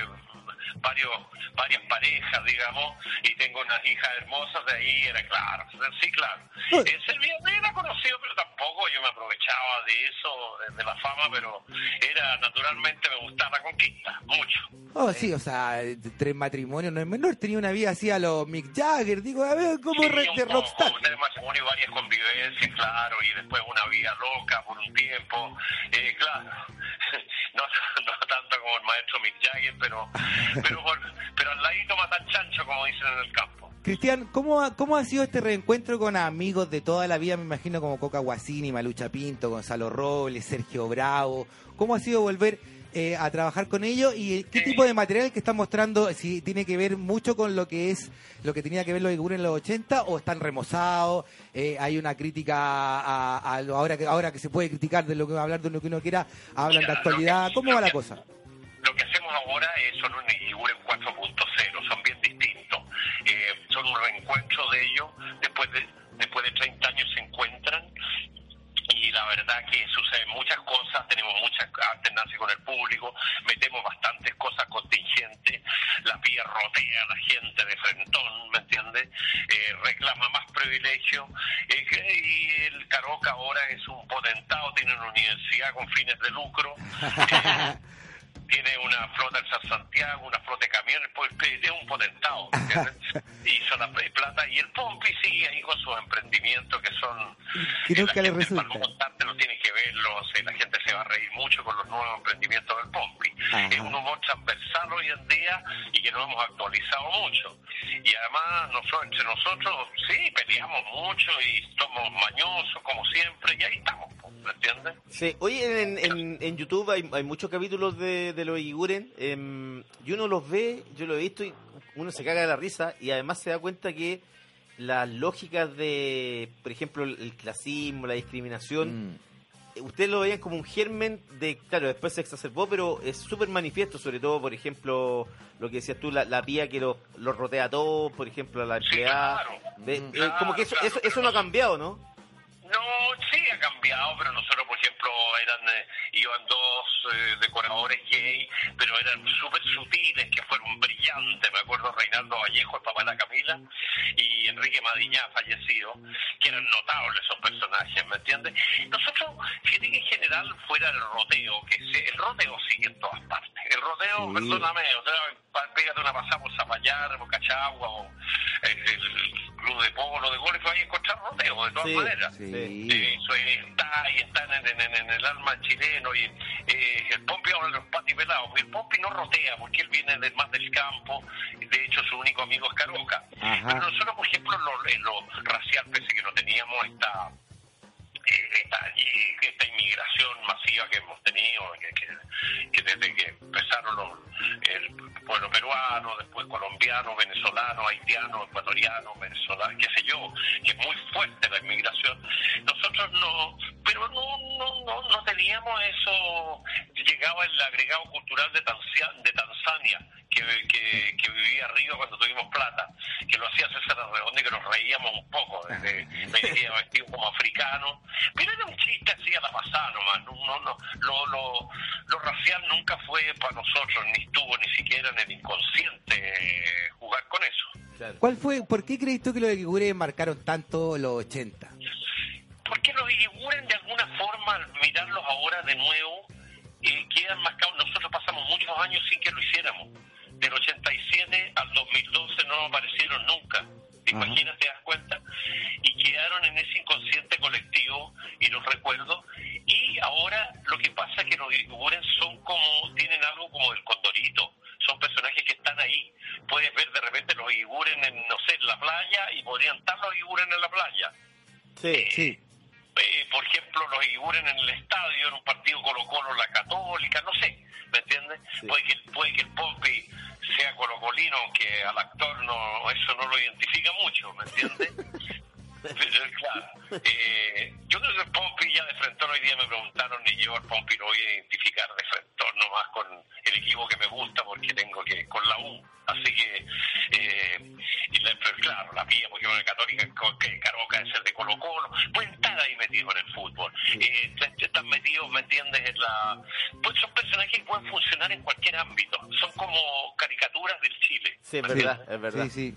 varios, varias parejas, digamos, y tengo unas hijas hermosas, de ahí era claro. Sí, claro. Eh, Servía era conocido, pero tampoco yo me aprovechaba de eso, de, la fama, pero era naturalmente me gustaba la conquista, mucho. Oh, sí, o sea, tres matrimonios no es menor. Tenía una vida así a los Mick Jagger. Digo, a ver, como Sí, de rockstar. Tener matrimonio y varias convivencias, claro, y después una vida loca por un tiempo, eh, claro. No, no tanto como el maestro Mick Jagger, pero pero, por- pero al ladito matan chancho, como dicen en el campo. Cristian, ¿cómo ha, ¿cómo ha sido este reencuentro con amigos de toda la vida? Me imagino como Coca Guasini, Malucha Pinto, Gonzalo Robles, Sergio Bravo. ¿Cómo ha sido volver eh, a trabajar con ellos? ¿Y qué tipo de material que están mostrando? Si tiene que ver mucho con lo que es lo que tenía que ver los Igures en los 80 o están remozados? Eh, hay una crítica a, a lo- ahora que ahora que se puede criticar de lo que va a hablar de lo que uno quiera, hablan de actualidad. que- ¿Cómo va la cosa? Lo que hacemos ahora es, son un Iguren 4.0, son bien distintos. Eh, son un reencuentro de ellos, después de, después de 30 años se encuentran y la verdad que suceden muchas cosas, tenemos muchas alternancias con el público, metemos bastantes cosas contingentes, la pía rotea a la gente de frentón, ¿me entiendes? Eh, reclama más privilegio eh, y el Caroca ahora es un potentado, tiene una universidad con fines de lucro. Eh, tiene una flota en San Santiago, una flota de camiones, pues es un potentado. Hizo la plata y el Pompi sigue ahí con sus emprendimientos que son... Que nunca la le resulta. Para no contártelo, tiene que verlos, eh, la gente se va a reír mucho con los nuevos emprendimientos del Pompi. Ajá. Es un humor transversal hoy en día y que nos hemos actualizado mucho. Y además, nosotros, entre nosotros, sí, peleamos mucho y somos mañosos como siempre y ahí estamos, ¿me entiendes? Sí, oye, en, en, en YouTube hay, hay muchos capítulos de, de los Iguren em, y uno los ve, yo lo he visto y uno se caga de la risa y además se da cuenta que las lógicas de, por ejemplo, el, clasismo, la discriminación, Mm. eh, ustedes lo veían como un germen de, claro, después se exacerbó, pero es súper manifiesto, sobre todo, por ejemplo, lo que decías tú, la, la pía que los lo rotea a todos, por ejemplo, a la Sí, empleada. claro. Mm. eh, como que eso, Claro, eso, eso no ha cambiado, ¿no? No, sí ha cambiado, pero nosotros, por ejemplo, eran eh, iban dos eh, decoradores gay, pero eran súper sutiles, que fueron brillantes. Me acuerdo Reinaldo Vallejo, el papá de la Camila, y Enrique Madiñá, fallecido, que eran notables esos personajes, ¿me entiendes? Nosotros, fíjate que en general, fuera el roteo, que se- el roteo sigue en todas partes. El roteo, Sí. perdóname, o sea, pégate una pasada por Zapallar, por Cachagua, o el, el club de polo, de golf, vas a encontrar roteo, de todas Sí, maneras. Sí. Eso está y está en, en- el alma chileno y eh, el Pompi habla de los pati pelados. El Pompi no rotea porque él viene del más del campo. De hecho, su único amigo es Caroca. Pero nosotros, por ejemplo, lo, lo racial, pese que no teníamos esta, esta, y- esta inmigración masiva que hemos tenido, que, que- desde que empezaron los, el pueblo peruano, después colombiano, venezolano, haitiano, ecuatoriano, venezolano, qué sé yo, que es muy fuerte la inmigración. Nosotros no, pero no, no, no, no teníamos eso, llegaba el agregado cultural de, Tanzania, de Tanzania, que, que, que vivía arriba cuando tuvimos plata, que lo hacía César Arredondo y que nos reíamos un poco, desde, venía vestido como africano, pero era un chiste así a la pasada nomás, no, no, no, lo, lo, lo racial nunca fue para nosotros, ni estuvo ni siquiera en el inconsciente eh, jugar con eso. ¿Cuál fue, por qué crees tú que los Igures marcaron tanto los 80? porque los Iguren de alguna forma, al mirarlos ahora de nuevo, eh, quedan marcados. Nosotros pasamos muchos años sin que lo hiciéramos. Del 87 al 2012 no aparecieron nunca. ¿Te imaginas, te das cuenta? Y quedaron en ese inconsciente colectivo y los recuerdos. Y ahora lo que pasa es que los Iguren son como, tienen algo como del condorito. Son personajes que están ahí. Puedes ver de repente los Iguren en, no sé, en la playa y podrían estar los Iguren en la playa. Sí. Sí. Eh, por ejemplo, los figuren en el estadio, en un partido Colo-Colo, la Católica, no sé, ¿me entiendes? Sí. Puede, que, puede que el Pompi sea colocolino, aunque al actor no eso no lo identifica mucho, ¿me entiendes? Claro. Eh, yo creo que el Pompi ya de frente hoy día me preguntaron y yo al Pompi lo voy a identificar de frente nomás con el equipo que me gusta porque tengo que con la U. Así que, eh, y la, pero claro, la pilla porque una católica que Caroca es el de Colo Colo, pueden estar ahí metidos en el fútbol. Eh, est- están metidos, ¿me entiendes? En la, pues son personajes que pueden funcionar en cualquier ámbito. Son como caricaturas del Chile. Sí, es verdad, es verdad. Sí, sí.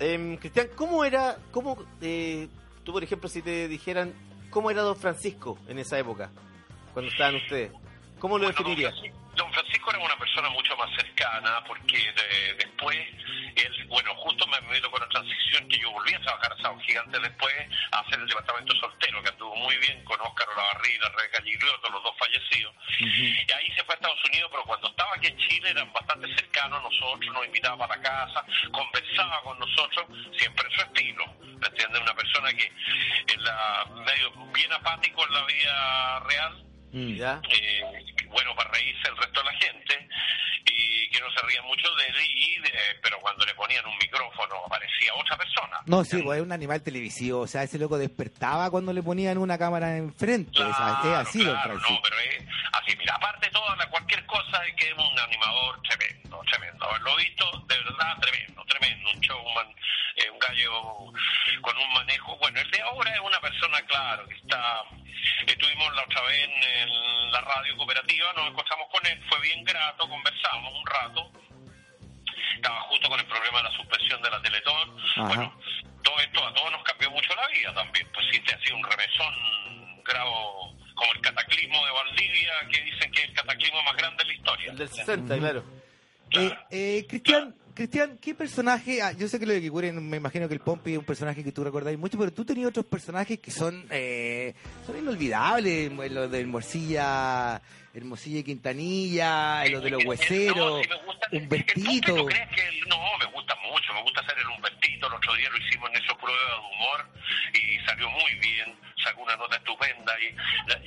Eh, Cristian, ¿cómo era, cómo, eh, tú por ejemplo, si te dijeran, cómo era Don Francisco en esa época, cuando estaban ustedes? ¿Cómo lo Bueno, don? Francisco, don Francisco era una persona mucho más cercana porque de- después, él, bueno, justo me me tocó la transición que yo volví a trabajar a Sao Gigante después a hacer el departamento soltero, que anduvo muy bien con Óscar Olavarría, Rebeca Gigliotto, los dos fallecidos. Y ahí se fue a Estados Unidos, pero cuando estaba aquí en Chile eran bastante cercanos a nosotros, nos invitaba para la casa, conversaba con nosotros, siempre en su estilo. ¿Me entiendes? Una persona que es la, medio bien apático en la vida real, Mm. Eh, bueno para reírse el resto de la gente y que no se rían mucho de él y de- pero cuando le ponían un micrófono parecía otra persona No, sí, pues es un animal televisivo. O sea, ese loco despertaba cuando le ponían una cámara enfrente. o sea, es así, claro, Francisco. no, pero es así, mira, aparte de toda la, cualquier cosa es que es un animador tremendo, tremendo. Haberlo visto, de verdad, tremendo, tremendo. Un showman, eh, un gallo con un manejo. Bueno, el de ahora es una persona, claro, que está... Estuvimos la otra vez en la radio cooperativa, nos encontramos con él, fue bien grato, conversamos un rato. Estaba justo con el problema de la suspensión de la Teletón. Ajá. Bueno, todo esto a todos nos cambió mucho la vida también. Pues sí, te ha sido un remesón grado como el cataclismo de Valdivia, que dicen que es el cataclismo más grande de la historia. El del 60, claro. Eh, eh, Cristian, Cristian, ¿qué personaje? ah, yo sé que lo de Kikuren, me imagino que el Pompi es un personaje que tú recordáis mucho, pero tú tenías otros personajes que son eh, son inolvidables, mo- lo del Morcilla, Hermosilla y Quintanilla, lo de los No, hueseros, gusta- Humbertito. ¿El Pompi, ¿tú crees que el- no, me gusta mucho, me gusta hacer el Humbertito. El otro día lo hicimos en esa prueba de humor y salió muy bien. Sacó una nota estupenda y,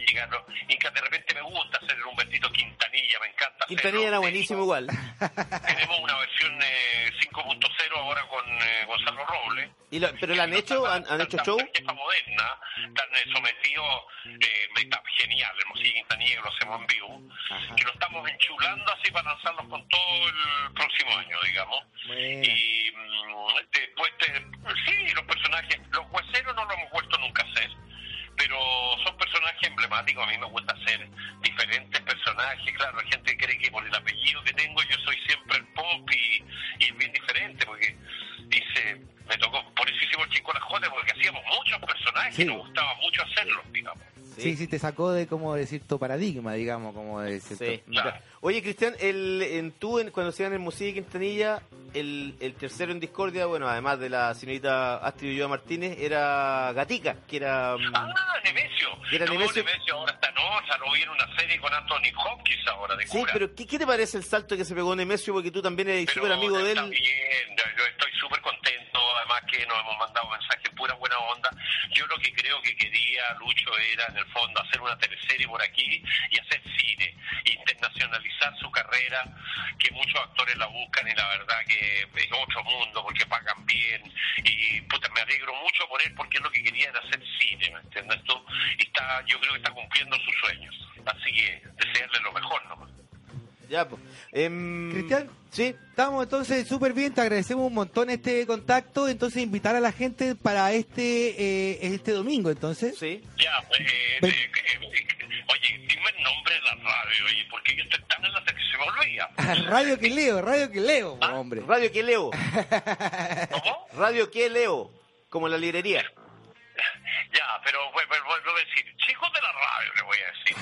y ganó. Y que de repente me gusta hacer el Humbertito Quintanilla, me encanta. Quintanilla era buenísimo igual. Tenemos una versión eh, 5.0 ahora con eh, Gonzalo Robles. Y lo- ¿Pero la han hecho? ¿Han, han hecho show? jefa moderna, están eh, sometidos, eh, está genial, Hermosillo Quintanilla, lo hacemos en vivo, que lo estamos enchulando así para lanzarlos con todo el próximo año, digamos. Y mm, después, te- sí, los personajes, los hueseros no lo hemos vuelto nunca a hacer, a mí me gusta hacer diferentes personajes, claro, hay gente que cree que por el apellido que tengo yo soy siempre el pop y, y es bien diferente, porque dice, me tocó, por eso hicimos el Chico la Jote, porque hacíamos muchos personajes Sí. y nos gustaba mucho hacerlos, digamos. Sí, sí, te sacó de como de cierto paradigma, digamos, como de cierto... Sí. Claro. Oye, Cristian, el, en tú, en- cuando se iban en Musilla y Quintanilla, el, el tercero en discordia, bueno, además de la señorita Astrid Ulloa Martínez, era Gatica, que era... mm, Ah. ¿Y era no, Nemesio? ahora está en otra, lo vi en una serie con Anthony Hopkins ahora, de Sí, cura. pero ¿qué, qué te parece el salto que se pegó Nemesio? Porque tú también eres súper amigo de está él. bien, yo- yo estoy súper contento, además que nos hemos mandado mensajes pura buena onda. Yo lo que creo que quería Lucho era, en el fondo, hacer una teleserie por aquí y hacer cine, internacionalizar su carrera, que muchos actores la buscan y la verdad que es otro mundo porque pagan bien y puta, me alegro mucho por él porque es lo que quería era hacer cine, ¿me entiendes tú? Y está, yo creo que está cumpliendo sus sueños, así que desearle lo mejor nomás. Ya, pues. Em, Cristian, Sí, Estamos entonces súper bien, te agradecemos un montón este contacto, entonces invitar a la gente para este eh, este domingo, entonces. sí. Ya, pues, eh, eh, eh, oye, dime el nombre de la radio, oye, porque yo estoy tan en la que se me olvida. Radio que leo, radio que leo, Ah, hombre. Radio que leo. ¿Cómo? Radio que leo. Como en la librería. Ya, pero vuelvo, a decir, chicos de la radio, le voy a decir.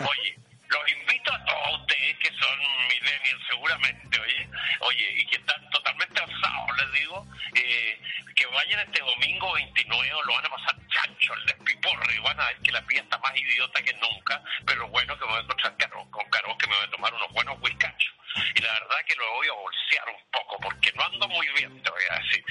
Oye, los invito a todos ustedes que son millennials seguramente, oye, oye, y que están totalmente alzados, les digo, eh, que vayan este domingo 29, lo van a pasar chancho, el despiporre, van a ver que la pía está más idiota que nunca, pero bueno, que me voy a encontrar con Caro, que me voy a tomar unos buenos whiskachos. Y la verdad que lo voy a bolsear un poco, porque no ando muy bien, te voy a decir.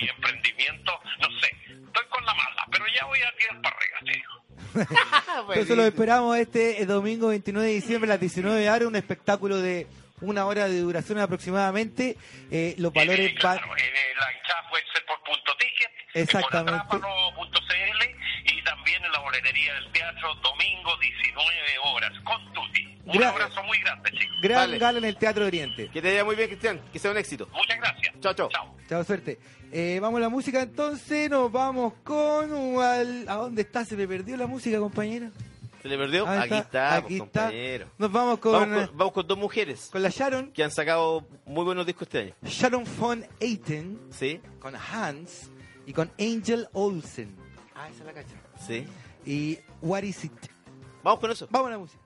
Mi emprendimiento, no sé, estoy con la mala, pero ya voy a tirar para arriba, te. Entonces lo esperamos este eh, domingo 29 de diciembre a las 19 horas, un espectáculo de una hora de duración aproximadamente. Eh, los valores Eh, claro, la hinchada puede ser por punto ticket Exactamente. atrápalo.cl y también en la boletería del teatro, domingo 19 horas, con Tuti. Un Gra- abrazo muy grande, chicos. Gran Vale. gala en el Teatro Oriente. Que te vaya muy bien, Cristian. Que sea un éxito. Muchas gracias. Chao, chao. Chao. Chao, suerte. Eh, vamos a la música entonces, nos vamos con... al- ¿A dónde está? Se me perdió la música, compañero. ¿Se le perdió? Aquí está, aquí está. compañero. Nos vamos con, Vamos con, vamos con dos mujeres con la Sharon, que han sacado muy buenos discos este año. Sharon von Eiten, ¿Sí? con Hans y con Angel Olsen. Ah, esa es la cacha. ¿Sí? Y What Is It? Vamos con eso. Vamos a la música.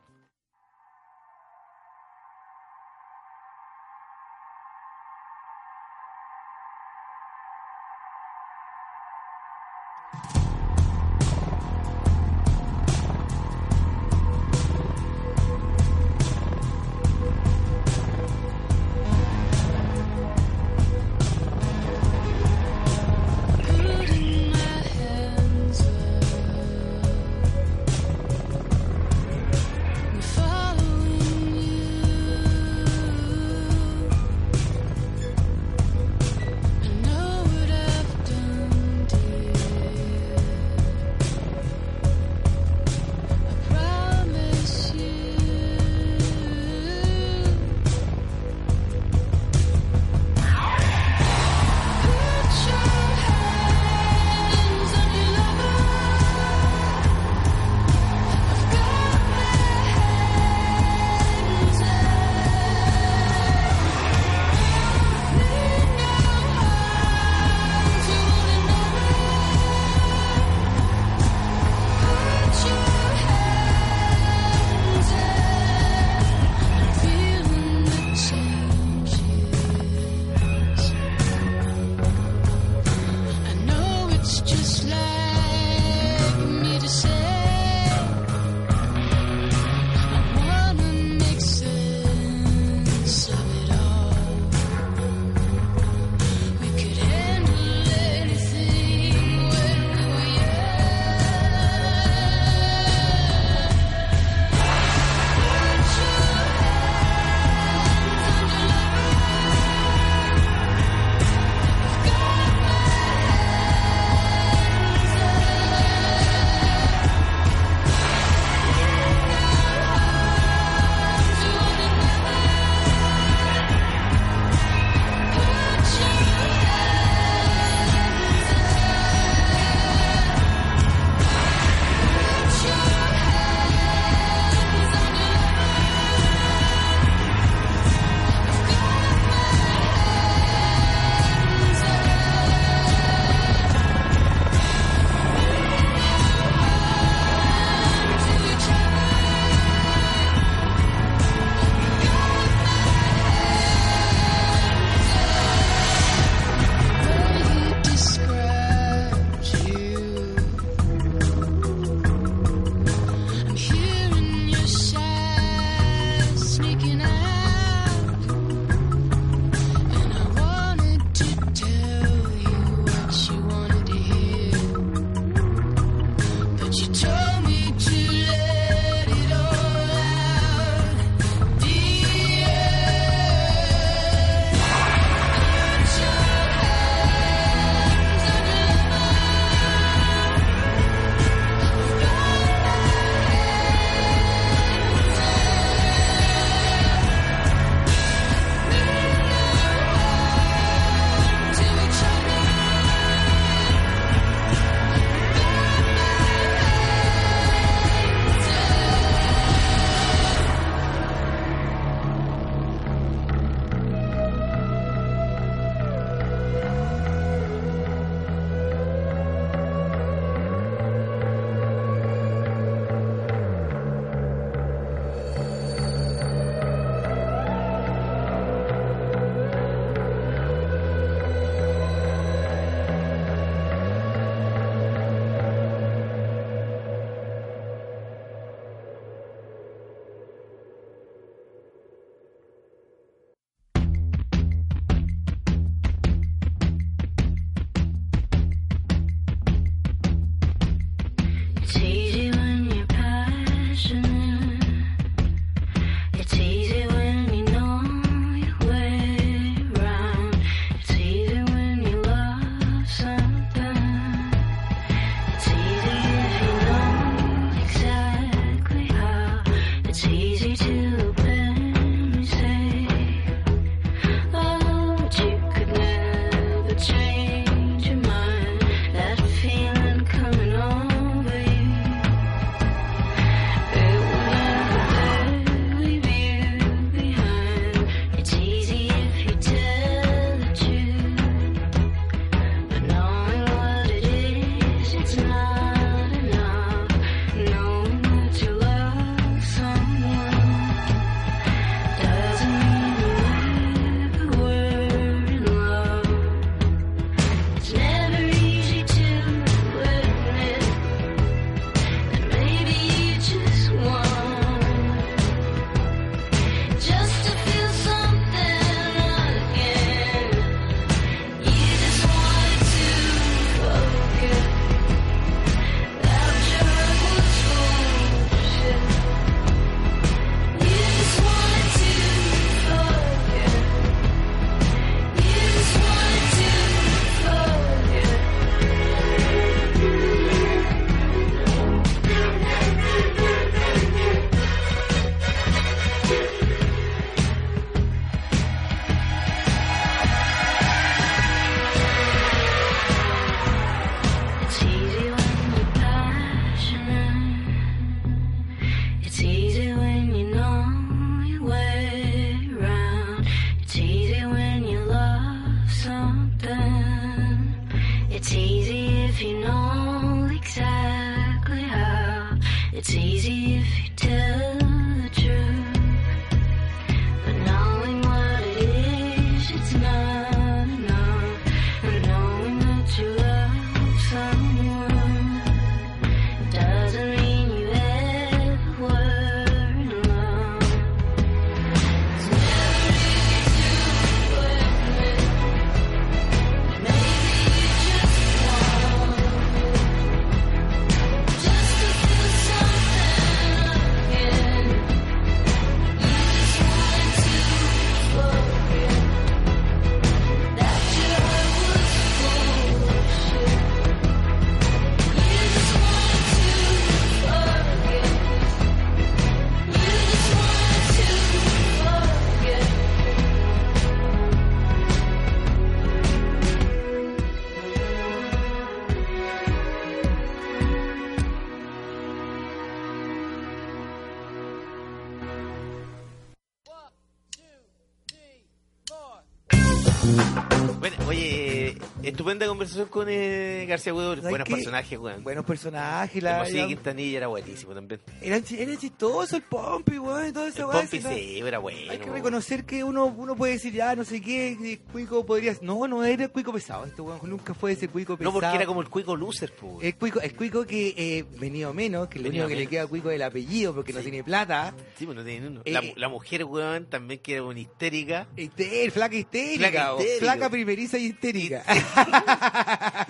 Estupenda conversación con eh, García Huevo. ¿Sabes Buenos qué? personajes, weón. Buenos personajes, La la, música la- Quintanilla era buenísimo también. era, era chistoso el Pompi, weón, y todo eso, El weón, Pompi sí, era bueno. Hay que reconocer que uno, uno puede decir, ya, no sé qué, cuico podría... No, no era cuico pesado, este weón nunca fue ese cuico pesado. No, porque era como el cuico loser, po. El cuico, el cuico que eh, venido menos, que lo único que le queda a cuico es el apellido, porque no tiene plata. Sí, pues no tiene uno. Eh, La, la mujer, weón, también que era una histérica. Hister- flaca histérica, Flaca histérica. flaca primeriza y histérica.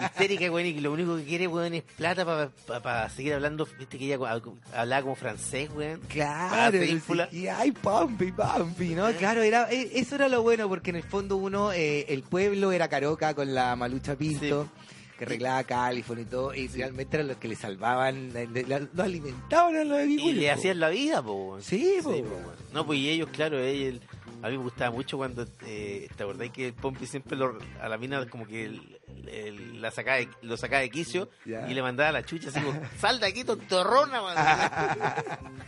histérica, weón, y que lo único que quiere, weón, es plata para seguir hablando. Viste que ella hab- hablaba como francés, weón. Claro, y ay, Pampi, Pampi, ¿no? Claro, era, eh, eso era lo bueno, porque en el fondo uno, eh, el pueblo era Caroca con la Malucha Pinto, que arreglaba California y todo, y realmente eran los que le salvaban, de- la- los alimentaban a los Y agricultores. le hacían la vida, po. Sí, po. No, pues y ellos, claro, ella, a mí me gustaba mucho cuando, eh, ¿te acordás que el Pompi siempre lo- a la mina como que el- el- la sacaba de- lo sacaba de quicio y le mandaba la chucha así como, sal de aquí, tontorrona, weón".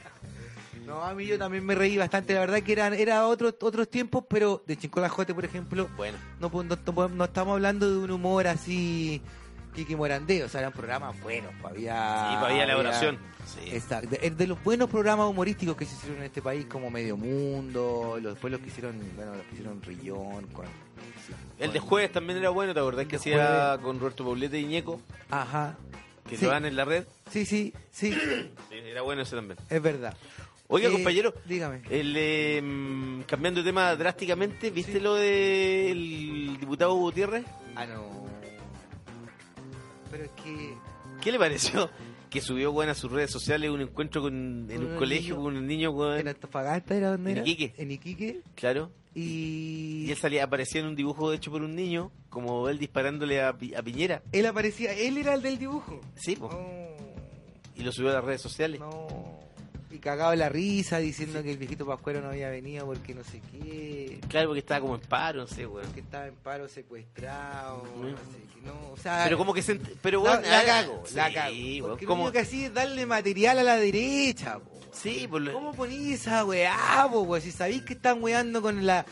No, a mí yo también me reí bastante, la verdad que eran era otros otros tiempos, pero de Chincolajote, por ejemplo, Bueno, no, no, no- no estamos hablando de un humor así Kiki Morandé, o sea, eran programas buenos, pues, había... sí, pues había elaboración. Sí. Exacto. Es de los buenos programas humorísticos que se hicieron en este país, como Medio Mundo, los, después los que hicieron, bueno, los que hicieron Rillón, con... El de jueves también era bueno, ¿te acordás que de hacía con Roberto Poblete y Ñeco? Ajá. Que Sí. se van en la red. Sí, sí, sí, Sí, Era bueno ese también. es verdad. Oiga, Eh, compañero, Dígame. el, eh, cambiando de tema drásticamente, ¿viste lo del diputado Gutiérrez? Ah, no. Pero es que... ¿Qué le pareció? Que subió bueno, a sus redes sociales un encuentro con, en un un colegio niño. con un niño, weón. ¿En Antofagasta era donde En era? Iquique. En Iquique. Claro. Y... Y él salía, aparecía en un dibujo hecho por un niño, como él disparándole a, a Piñera. Él aparecía, él era el del dibujo. Sí. No, Y lo subió a las redes sociales. no. Y cagado de la risa diciendo que el viejito Pascuero no había venido porque no sé qué. Claro, porque estaba como en paro, no sé, weón. Que estaba en paro secuestrado. No sé qué. No, o sea, Pero como que se... Pero, la, weón, la cago, la cago. Porque como- que hacía es darle material a la derecha, po. Sí, por lo- ¿Cómo ponís esa weá, po, weón? Si sabéis que están weando con la,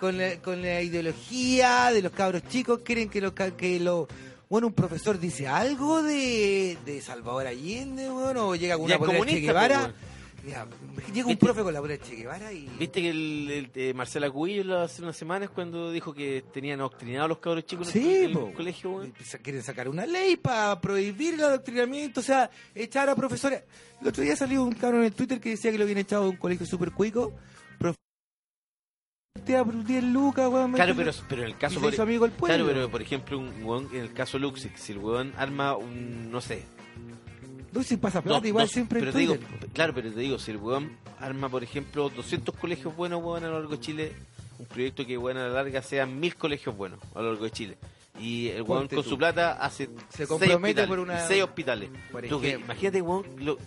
con la con la ideología de los cabros chicos, quieren que los que lo bueno, un profesor dice algo de, de Salvador Allende, weón, o llega con una es polera de Che Guevara. Mira, llega un profe con la polera de Che Guevara y... Viste que el, el, eh, Marcela Cubillo lo- hace unas semanas cuando dijo que tenían adoctrinados los cabros chicos en Sí, el, en el colegio, Quieren sacar una ley para prohibir el adoctrinamiento, o sea, echar a profesores. El otro día salió un cabrón en el Twitter que decía que lo habían echado de un colegio súper cuico. Profe- Te da por 10 lucas, weón. Claro, pero, pero en el caso... Por- amigo del pueblo. Claro, pero por ejemplo, un weón, en el caso Luxix, si el weón arma un, no sé... Lucy pasa plata igual siempre pero en te digo. Claro, pero te digo, si el weón arma, por ejemplo, 200 colegios buenos, weón, a lo largo de Chile, un proyecto que, weón, a la larga sean mil colegios buenos a lo largo de Chile. Y el weón Ponte con tú. su plata hace Se seis compromete hospitales, por una- seis hospitales. Por Tú que- ejemplo. imagínate, weón, lo,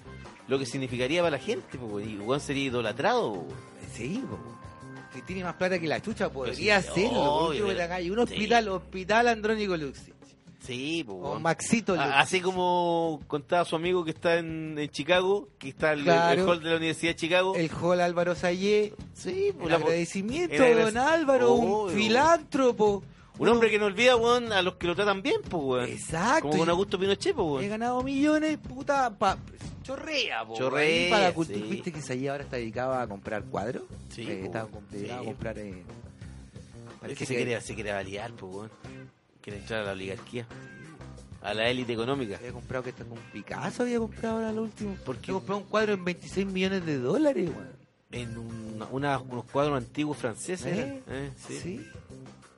lo que significaría para la gente, pues, weón, y weón sería idolatrado, weón. Sí, po. Si tiene más plata que la chucha, podría sí, hacerlo. obvio, por último, pero- la calle. Un sí. hospital, hospital Andrónico Luxi. Sí, pues, O. Maxito Así como contaba su amigo que está en, en Chicago, que está el, Claro. el hall de la Universidad de Chicago. El Hall Álvaro Sayé. sí, pues, agradecimiento, el agra- don Álvaro, un filántropo, Un hombre que no olvida, weón, a los que lo tratan bien, pues, weón. Exacto. Como con Augusto Pinochet, pues, He weón. ganado millones, puta, pa, chorrea, po, Chorrea, para la cultura. sí. ¿Viste que Isaías ahora está dedicado a comprar cuadros? Sí, Eh, está dedicado sí. a comprar... Eh, parece que se quiere, se quiere validar, pues, weón. Quiere entrar a la oligarquía. A la élite económica. Había comprado que está con Picasso, había comprado ahora lo último. ¿Por Había comprado un cuadro en 26 millones de dólares, weón. En una- una- unos cuadros antiguos franceses. ¿Eh? eran, ¿eh? Sí. Sí.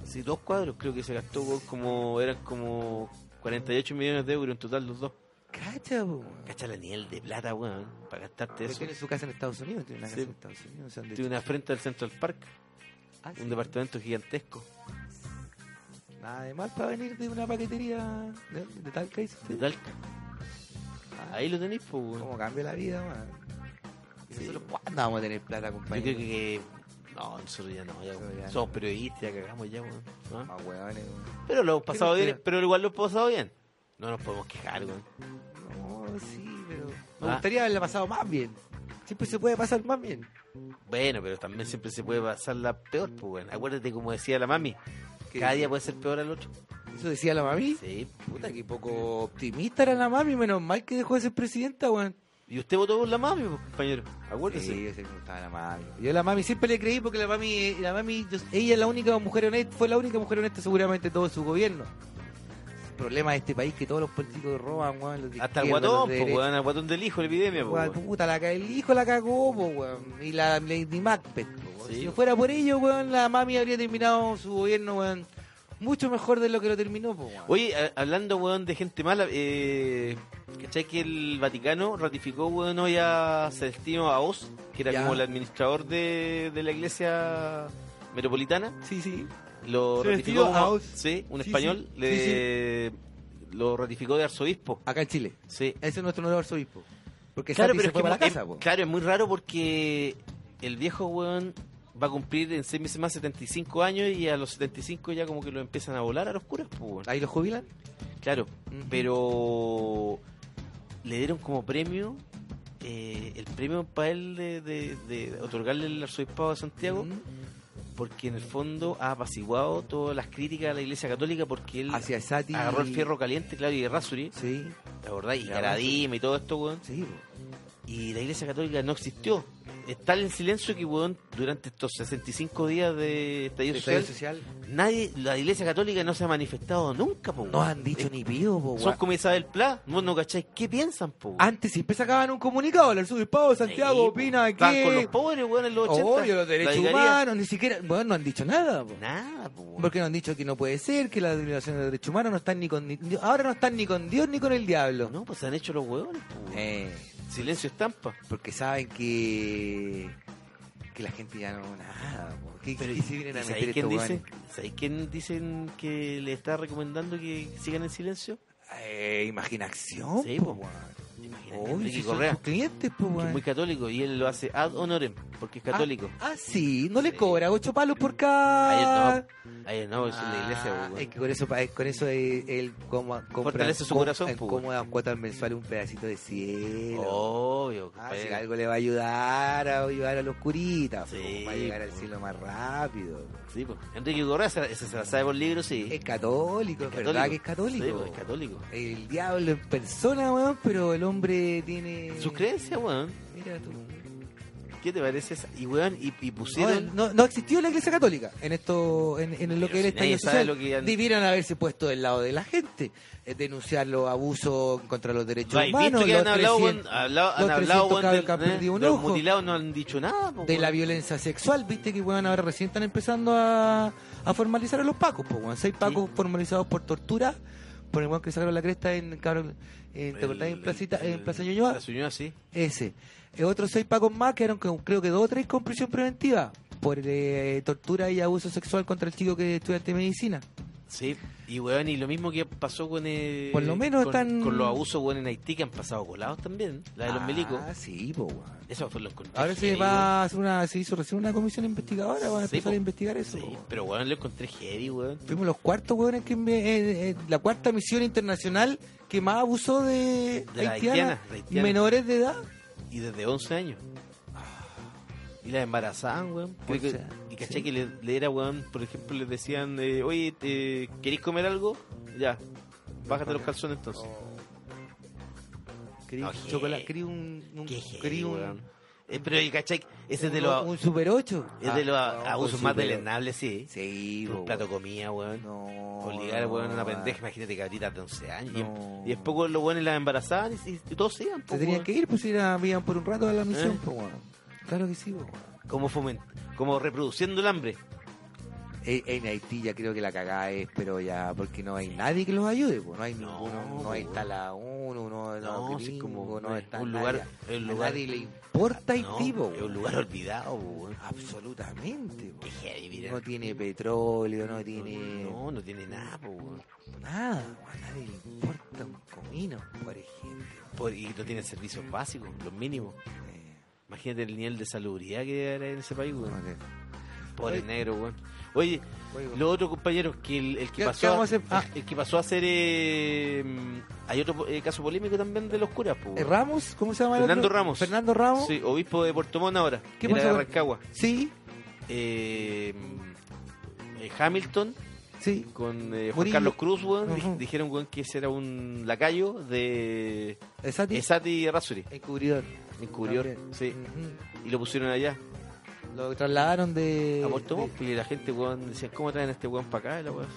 Sí, dos cuadros creo que se gastó como eran como 48 millones de euros en total los dos. Cacha, weón. Cacha la nivel de plata, weón, para gastarte Pero eso. tiene su casa en Estados Unidos, tiene una casa Sí. en Estados Unidos. o sea, de Tiene una frente al Central Park, Ah, sí. un departamento gigantesco. Nada de mal para venir de una paquetería de, de tal que dice De. Talca. Ah, Ahí lo tenéis, pues, weón. ¿Cómo cambia la vida, man? ¿Y Sí. nosotros cuándo vamos a tener plata, Yo compañero? creo que. No, nosotros ya no, ya, Nosotros ya no. somos periodistas, ya cagamos ya, weón. ¿no? Más hueones, weón. Pero lo hemos ¿Qué pasado bien, pero igual lo hemos pasado bien. No nos podemos quejar, weón. No, sí, pero... Me Ah. gustaría haberla pasado más bien. Siempre se puede pasar más bien. Bueno, pero también siempre se puede pasarla peor, pues, weón. Acuérdate como decía la mami, ¿Qué cada día puede ser peor al otro. ¿Eso decía la mami? Sí. Puta, que poco optimista era la mami. Menos mal que dejó de ser presidenta, weón. Y usted votó por la mami, compañero. Acuérdese. Sí, yo sé que me gustaba la mami. Yo la mami siempre le creí porque la mami, la mami, yo- ella es la única mujer honesta, fue la única mujer honesta seguramente todo su gobierno. Problema de este país que todos los políticos roban, weón. los de Hasta el guatón, pues, weón, al guatón del hijo, la epidemia, Weón, puta, la, el hijo la cagó, weón. Y la Lady Macbeth, po. Sí. Si no fuera por ello, weón, la mami habría terminado su gobierno, weón, mucho mejor de lo que lo terminó, po, weón. Oye, a- hablando, weón, de gente mala, eh, ¿cachai que el Vaticano ratificó, weón, hoy a Celestino Aos, que era Ya. como el administrador de, de la iglesia metropolitana? Sí, sí. Lo ratificó como-. Sí, un Sí, español, sí. le, lo ratificó de arzobispo. Acá en Chile. Sí. Ese es nuestro nuevo arzobispo. Porque Claro, pero se es fue que para la es- casa, po. claro, es muy raro porque el viejo weón va a cumplir en seis meses más 75 años y a los 75 ya como que lo empiezan a volar a los curas, pues. Ahí lo jubilan. Claro, pero le dieron como premio eh, el premio para él de, de- de otorgarle el arzobispado de Santiago Mm. Porque en el fondo ha apaciguado todas las críticas a la iglesia católica porque él Hacia Sati. agarró el fierro caliente, claro, y de Rasuri, Sí, ¿te acordás? Y Ya, Caradima y todo esto, weón. sí. Y la iglesia católica no existió. Está en silencio que, weón, durante estos 65 días de estallido El social, nadie, la iglesia católica no se ha manifestado nunca, po, No weón. han dicho Eh, ni pío, po, Son weón. como Isabel Pla, ¿no, no cacháis? ¿Qué piensan, po? weón? Antes siempre sacaban un comunicado, el arzobispado de Santiago Sí, opina Estaban con los que... pobres, weón, en los 80. Obvio, los derechos La humanos, ni siquiera... Bueno, no han dicho nada, po. Nada, po, weón. Porque no han dicho que no puede ser, que las violaciones de derechos humanos no están ni con... ni- ahora no están ni con Dios ni con el diablo. No, pues se han hecho los huevones, po, weón. Eh, Silencio estampa. porque saben que... Que la gente ya no... Nada. ¿Qué, Pero, qué se vienen a ¿y meter ¿sabéis quién, weones? ¿sabéis quién dicen que le está recomendando que sigan en silencio? Eh, imaginación, Sí, po. weón. Son Correa, clientes, weón. es muy católico, y él lo hace ad honorem, porque es católico. Ah, ah, sí, no le cobra ocho palos por cada... Ayer no, ayer no, es la iglesia, Ah, po, weón. es que con eso, con eso él como, Fortalece su corazón, en po, cómodas cuotas mensuales un pedacito de cielo. Obvio, Ah, si algo le va a ayudar a ayudar a los curitas, Sí, va a llegar al cielo más rápido. Sí, pues. Enrique Correa, esa se la sabe por libro, sí. Es católico, es verdad que es católico. Sí, pues, es católico. El diablo en persona, weón, pero el hombre tiene... Sus creencias, weón. Mira tú. ¿Qué te parece esa? Y, weón, y, y pusieron... no, no existió la iglesia católica en esto en, en lo Pero que era si social. que han- Debieran haberse puesto del lado de la gente, eh, denunciar los abusos contra los derechos ¿No has humanos, que los han hablado, 300 weón? Hablado- han los hablado, 300 weón, cabros del- que han eh, un de los ojo. mutilados no han dicho nada, po, de la violencia sexual, viste que weón ahora recién están empezando a, a formalizar a los pacos, weón. seis pacos formalizados por tortura, por el weón que sacaron la cresta en, cabrón, en, ¿te acordás? en Placita, en el- Plaza Ñuñoa, Plaza Ñuñoa, sí. ese. Eh, otros seis pacos más quedaron con, creo que dos o tres con prisión preventiva por eh, tortura y abuso sexual contra el chico que es estudiante de medicina. Sí, y weón, y lo mismo que pasó con eh, Por lo menos con, están- con los abusos weón en Haití que han pasado colados también, la de los ah, milicos. sí, po, weón. Eso fue lo encontré. Ahora se heavy, va weón. a hacer una, se hizo recién una comisión investigadora, van a Sí, empezar po. a investigar eso. Sí, po, weón. pero weón, lo encontré heavy, weón. Fuimos los cuartos, weones, que eh, eh, la cuarta misión internacional que más abusó de, De la haitianas, haitiana, la haitiana. menores de edad. Y desde 11 años. Y las embarazaban, weón. Y ¿cachai? Que le, le era, weón, por ejemplo, les decían, eh, oye, eh, ¿queréis comer algo? Ya, bájate los calzones entonces. Un heavy. chocolate, un. Eh, pero, ¿cachai? Ese es de los, un Super 8. es de los Ah, abusos más Super deleznables, sí. Sí, Un plato de weón. comida, weón. No. Obligar, weón, a una pendeja, imagínate cabritas de 11 años. Y- No. Y, después weón, los buenos las embarazaban y, y- y todos se iban. po, Se tenían que ir, pues ir a, iban por un rato a la misión, ¿Eh? pues, weón. Claro que sí, weón. Como, foment como reproduciendo el hambre. Eh, En Haití ya creo que la cagada es, pero ya, porque no hay nadie que los ayude, pues. No hay No, ninguno, no hay weón. tala uno, no, No, no, sí, como no es está un nadie. lugar- A nadie le importa No, Haití, po, es un lugar olvidado, weón. Absolutamente, mira. No tiene petróleo, no tiene No, no tiene nada, weón. nada. A nadie le importa un comino, por ejemplo. Por- y no tienen servicios básicos, los mínimos. Eh, Imagínate el nivel de salubridad que era en ese país, weón. no. Pobre negro, weón. Oye, Oye, los otros compañeros, que el, el que ¿Qué- pasó a hacer? Ah. el que pasó a ser eh, hay otro eh, caso polémico también de los curas, Eh. Ramos, ¿cómo se llama? el Fernando otro? Ramos. Fernando Ramos. Sí, obispo de Puerto Montt ahora. ¿Qué era pasó de Rancagua. Sí, Eh, eh, Hamilton sí. con eh, Juan Murillo. Carlos Cruz, weón, dijeron weón, que ese era un lacayo de Esati. Esati Razuri, Encubridor. encubridor, sí, Ujú. y lo pusieron allá Lo trasladaron de. a Puerto Montt, y la gente weón, decía, ¿cómo traen a este weón para acá? Y la weón.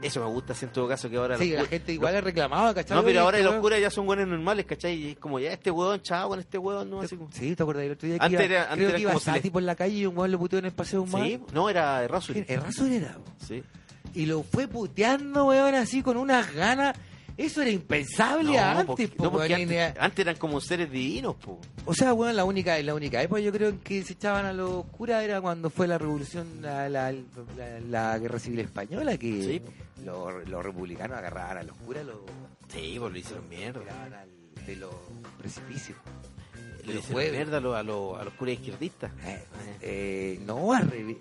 Eso me gusta, así en todo caso, que ahora Sí, los la gente igual le reclamaba, ¿cachai? No, pero ahora este los curas ya son buenos normales, ¿cachai? Y es como, ya este weón, chao con este weón, no, así como... Sí, ¿te acuerdas del otro día que Antes iba, era- antes creo era que iba como Sati le- por la calle y un weón lo puteó en el paseo humano? Sí, no, era de Razuri. El raso era. Sí. Y lo fue puteando, weón, así con unas ganas. Eso era impensable antes, porque, po, no, porque antes, eran como seres divinos, po. O sea, weón, la única, la única época yo creo en que se echaban a los curas era cuando fue la revolución, la, la, la- la guerra civil española, que Sí. los, los republicanos agarraban a los curas, los Sí, pues lo hicieron mierda. al- de los precipicios. Le hicieron mierda a los, a los, a los curas izquierdistas. Eh, eh, no, al revés.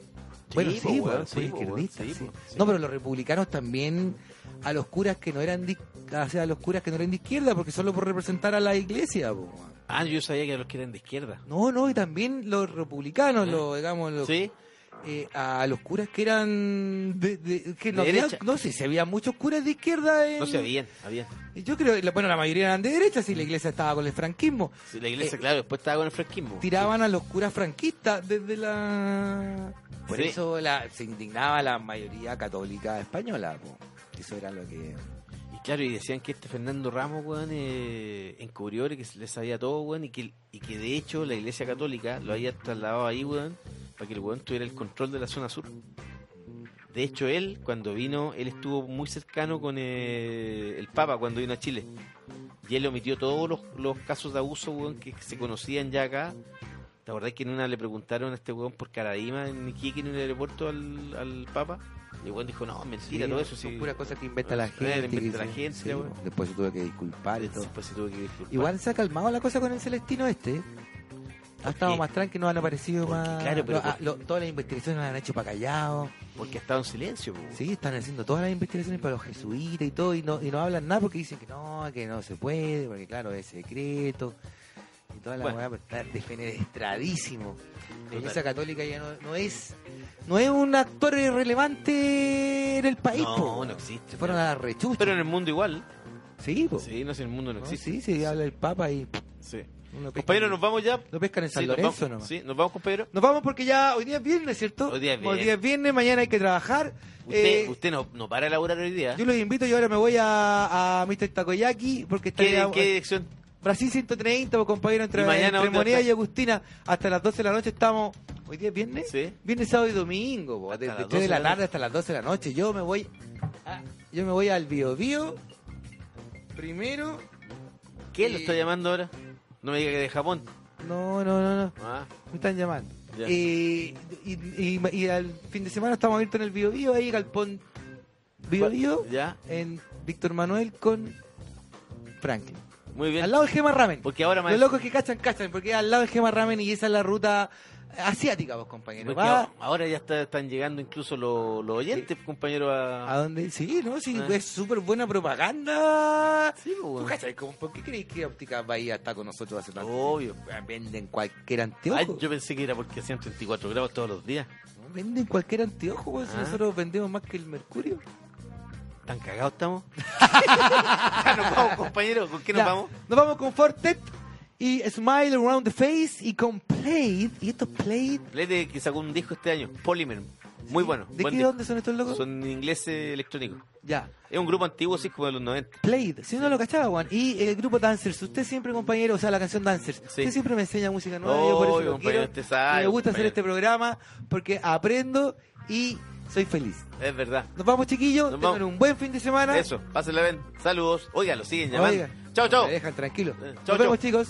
Bueno, sí, weón, fue sí, po, izquierdista, weón, sí, sí. po, sí. No, pero los republicanos también a los curas que no eran de, o sea, a los curas que no eran de izquierda, porque solo por representar a la iglesia, po. Ah, yo sabía que los que eran de izquierda. No, no, y también los republicanos, los, digamos, los, ¿Sí? eh, a los curas que eran de, de- que no, De había- no sé si había muchos curas de izquierda en, No sé, habían, habían. yo creo bueno la mayoría eran de derecha si la iglesia estaba con el franquismo Sí, la iglesia, Eh, claro, después estaba con el franquismo. tiraban a los curas franquistas desde la por Sí. eso la, se indignaba la mayoría católica española po. eso era lo que claro, y decían que este Fernando Ramos, weón, eh, encubrió que le sabía todo, weón, y que, y que de hecho la iglesia católica lo había trasladado ahí, weón, para que el weón tuviera el control de la zona sur. De hecho, él, cuando vino, él estuvo muy cercano con eh, el Papa cuando vino a Chile. Y él omitió todos los, los casos de abuso, weón, que se conocían ya acá. ¿Te acordás que en una le preguntaron a este weón por Caradima en Iquique en el aeropuerto al Papa? Y weón dijo, no, mentira, todo eso. son sí. puras cosas que inventa la Eh, gente inventa la gente, sí, después se tuvo que disculpar y todo Después se tuvo que disculpar. igual se ha calmado la cosa con el Celestino este ¿eh? ha estado más tranquilo, nos han aparecido Porque, más. claro, pero lo- ah, lo- todas las investigaciones las han hecho para callados. Porque ha estado en silencio, po. Sí, están haciendo todas las investigaciones para los jesuitas y todo, y no, y no hablan nada porque dicen que no, que no se puede, porque claro, es secreto. Y toda la Bueno. pues, está defenestradísimo. La. Iglesia Católica ya no, no es no es un actor relevante en el país, No, po. no existe. Se fueron a la rechucha. Pero en el mundo igual. Sí, po. Sí, no sé, en el mundo no No, existe. sí, sí, habla el Papa y Sí. uno pesca- Compañero, nos vamos ya. lo pescan en San Sí, nos Lorenzo vamos. nomás. Sí, nos vamos, compañero. Nos vamos porque ya hoy día es viernes, ¿cierto? Hoy día es Hoy viernes. día es viernes, mañana hay que trabajar. Usted, Eh, usted no, no para de laburar hoy día. Yo los invito, yo ahora me voy a, a Mr. Takoyaki porque ¿Qué, está ¿Qué dirección? Brasil 130, pues, compañero, entre, ¿Y mañana entre Moneda está? y Agustina. Hasta las 12 de la noche estamos. ¿Hoy día es viernes? Sí. Viernes, sábado y domingo, po, desde las 3 de 12 la de la tarde hasta las 12 de la noche. Yo me voy a- yo me voy al Bio Bio primero. ¿Quién lo Eh, está llamando ahora? No me diga que de Japón. No, no, no, no. Ah, Me están llamando. Ya. Eh, y, y, y al fin de semana estamos abiertos en el Bio Bio, ahí Galpón Bio Bio, ya. en Víctor Manuel con Franklin. Muy bien. Al lado del Gema Ramen. Porque ahora Los locos que cachan, cachan, porque al lado del Gema Ramen y esa es la ruta asiática, vos, compañero. Va ahora ya está- están llegando incluso los, los oyentes, compañero, a... a donde, sí, ¿no? Sí, Ah. es súper buena propaganda. Sí, pues, ¿Tú bueno. ¿Por qué creéis que Óptica Bahía está con nosotros hace tanto Obvio. Venden cualquier Ay, anteojo. yo pensé que era porque hacían 34 grados todos los días. Venden cualquier anteojo, pues, si Ah. nosotros vendemos más que el mercurio. ¿Tan cagados estamos? nos vamos, compañero. ¿Con qué nos Ya, vamos? Nos vamos con Fortet y Smile Around the Face y con Played. ¿Y esto es Played? Lede que sacó un disco este año, Polymer. Muy bueno. ¿De buen qué disco. dónde son estos locos? Son ingleses electrónicos. Ya. Es un grupo antiguo, sí, como de los 90. Played, si no lo cachaba, Juan. Y el grupo Dancers, usted siempre, compañero, o sea, la canción Dancers, Sí. usted siempre me enseña música nueva. yo por eso lo quiero. sabe, me gusta hacer este programa porque aprendo y soy feliz. Es verdad. Nos vamos, chiquillos. Nos Tengan vamos. un buen fin de semana. Eso, pásenla bien. Saludos. Oiga, lo siguen llamando. Oiga. Chao, chao. Me dejan tranquilo. Eh, Nos chau, vemos, chau. chicos.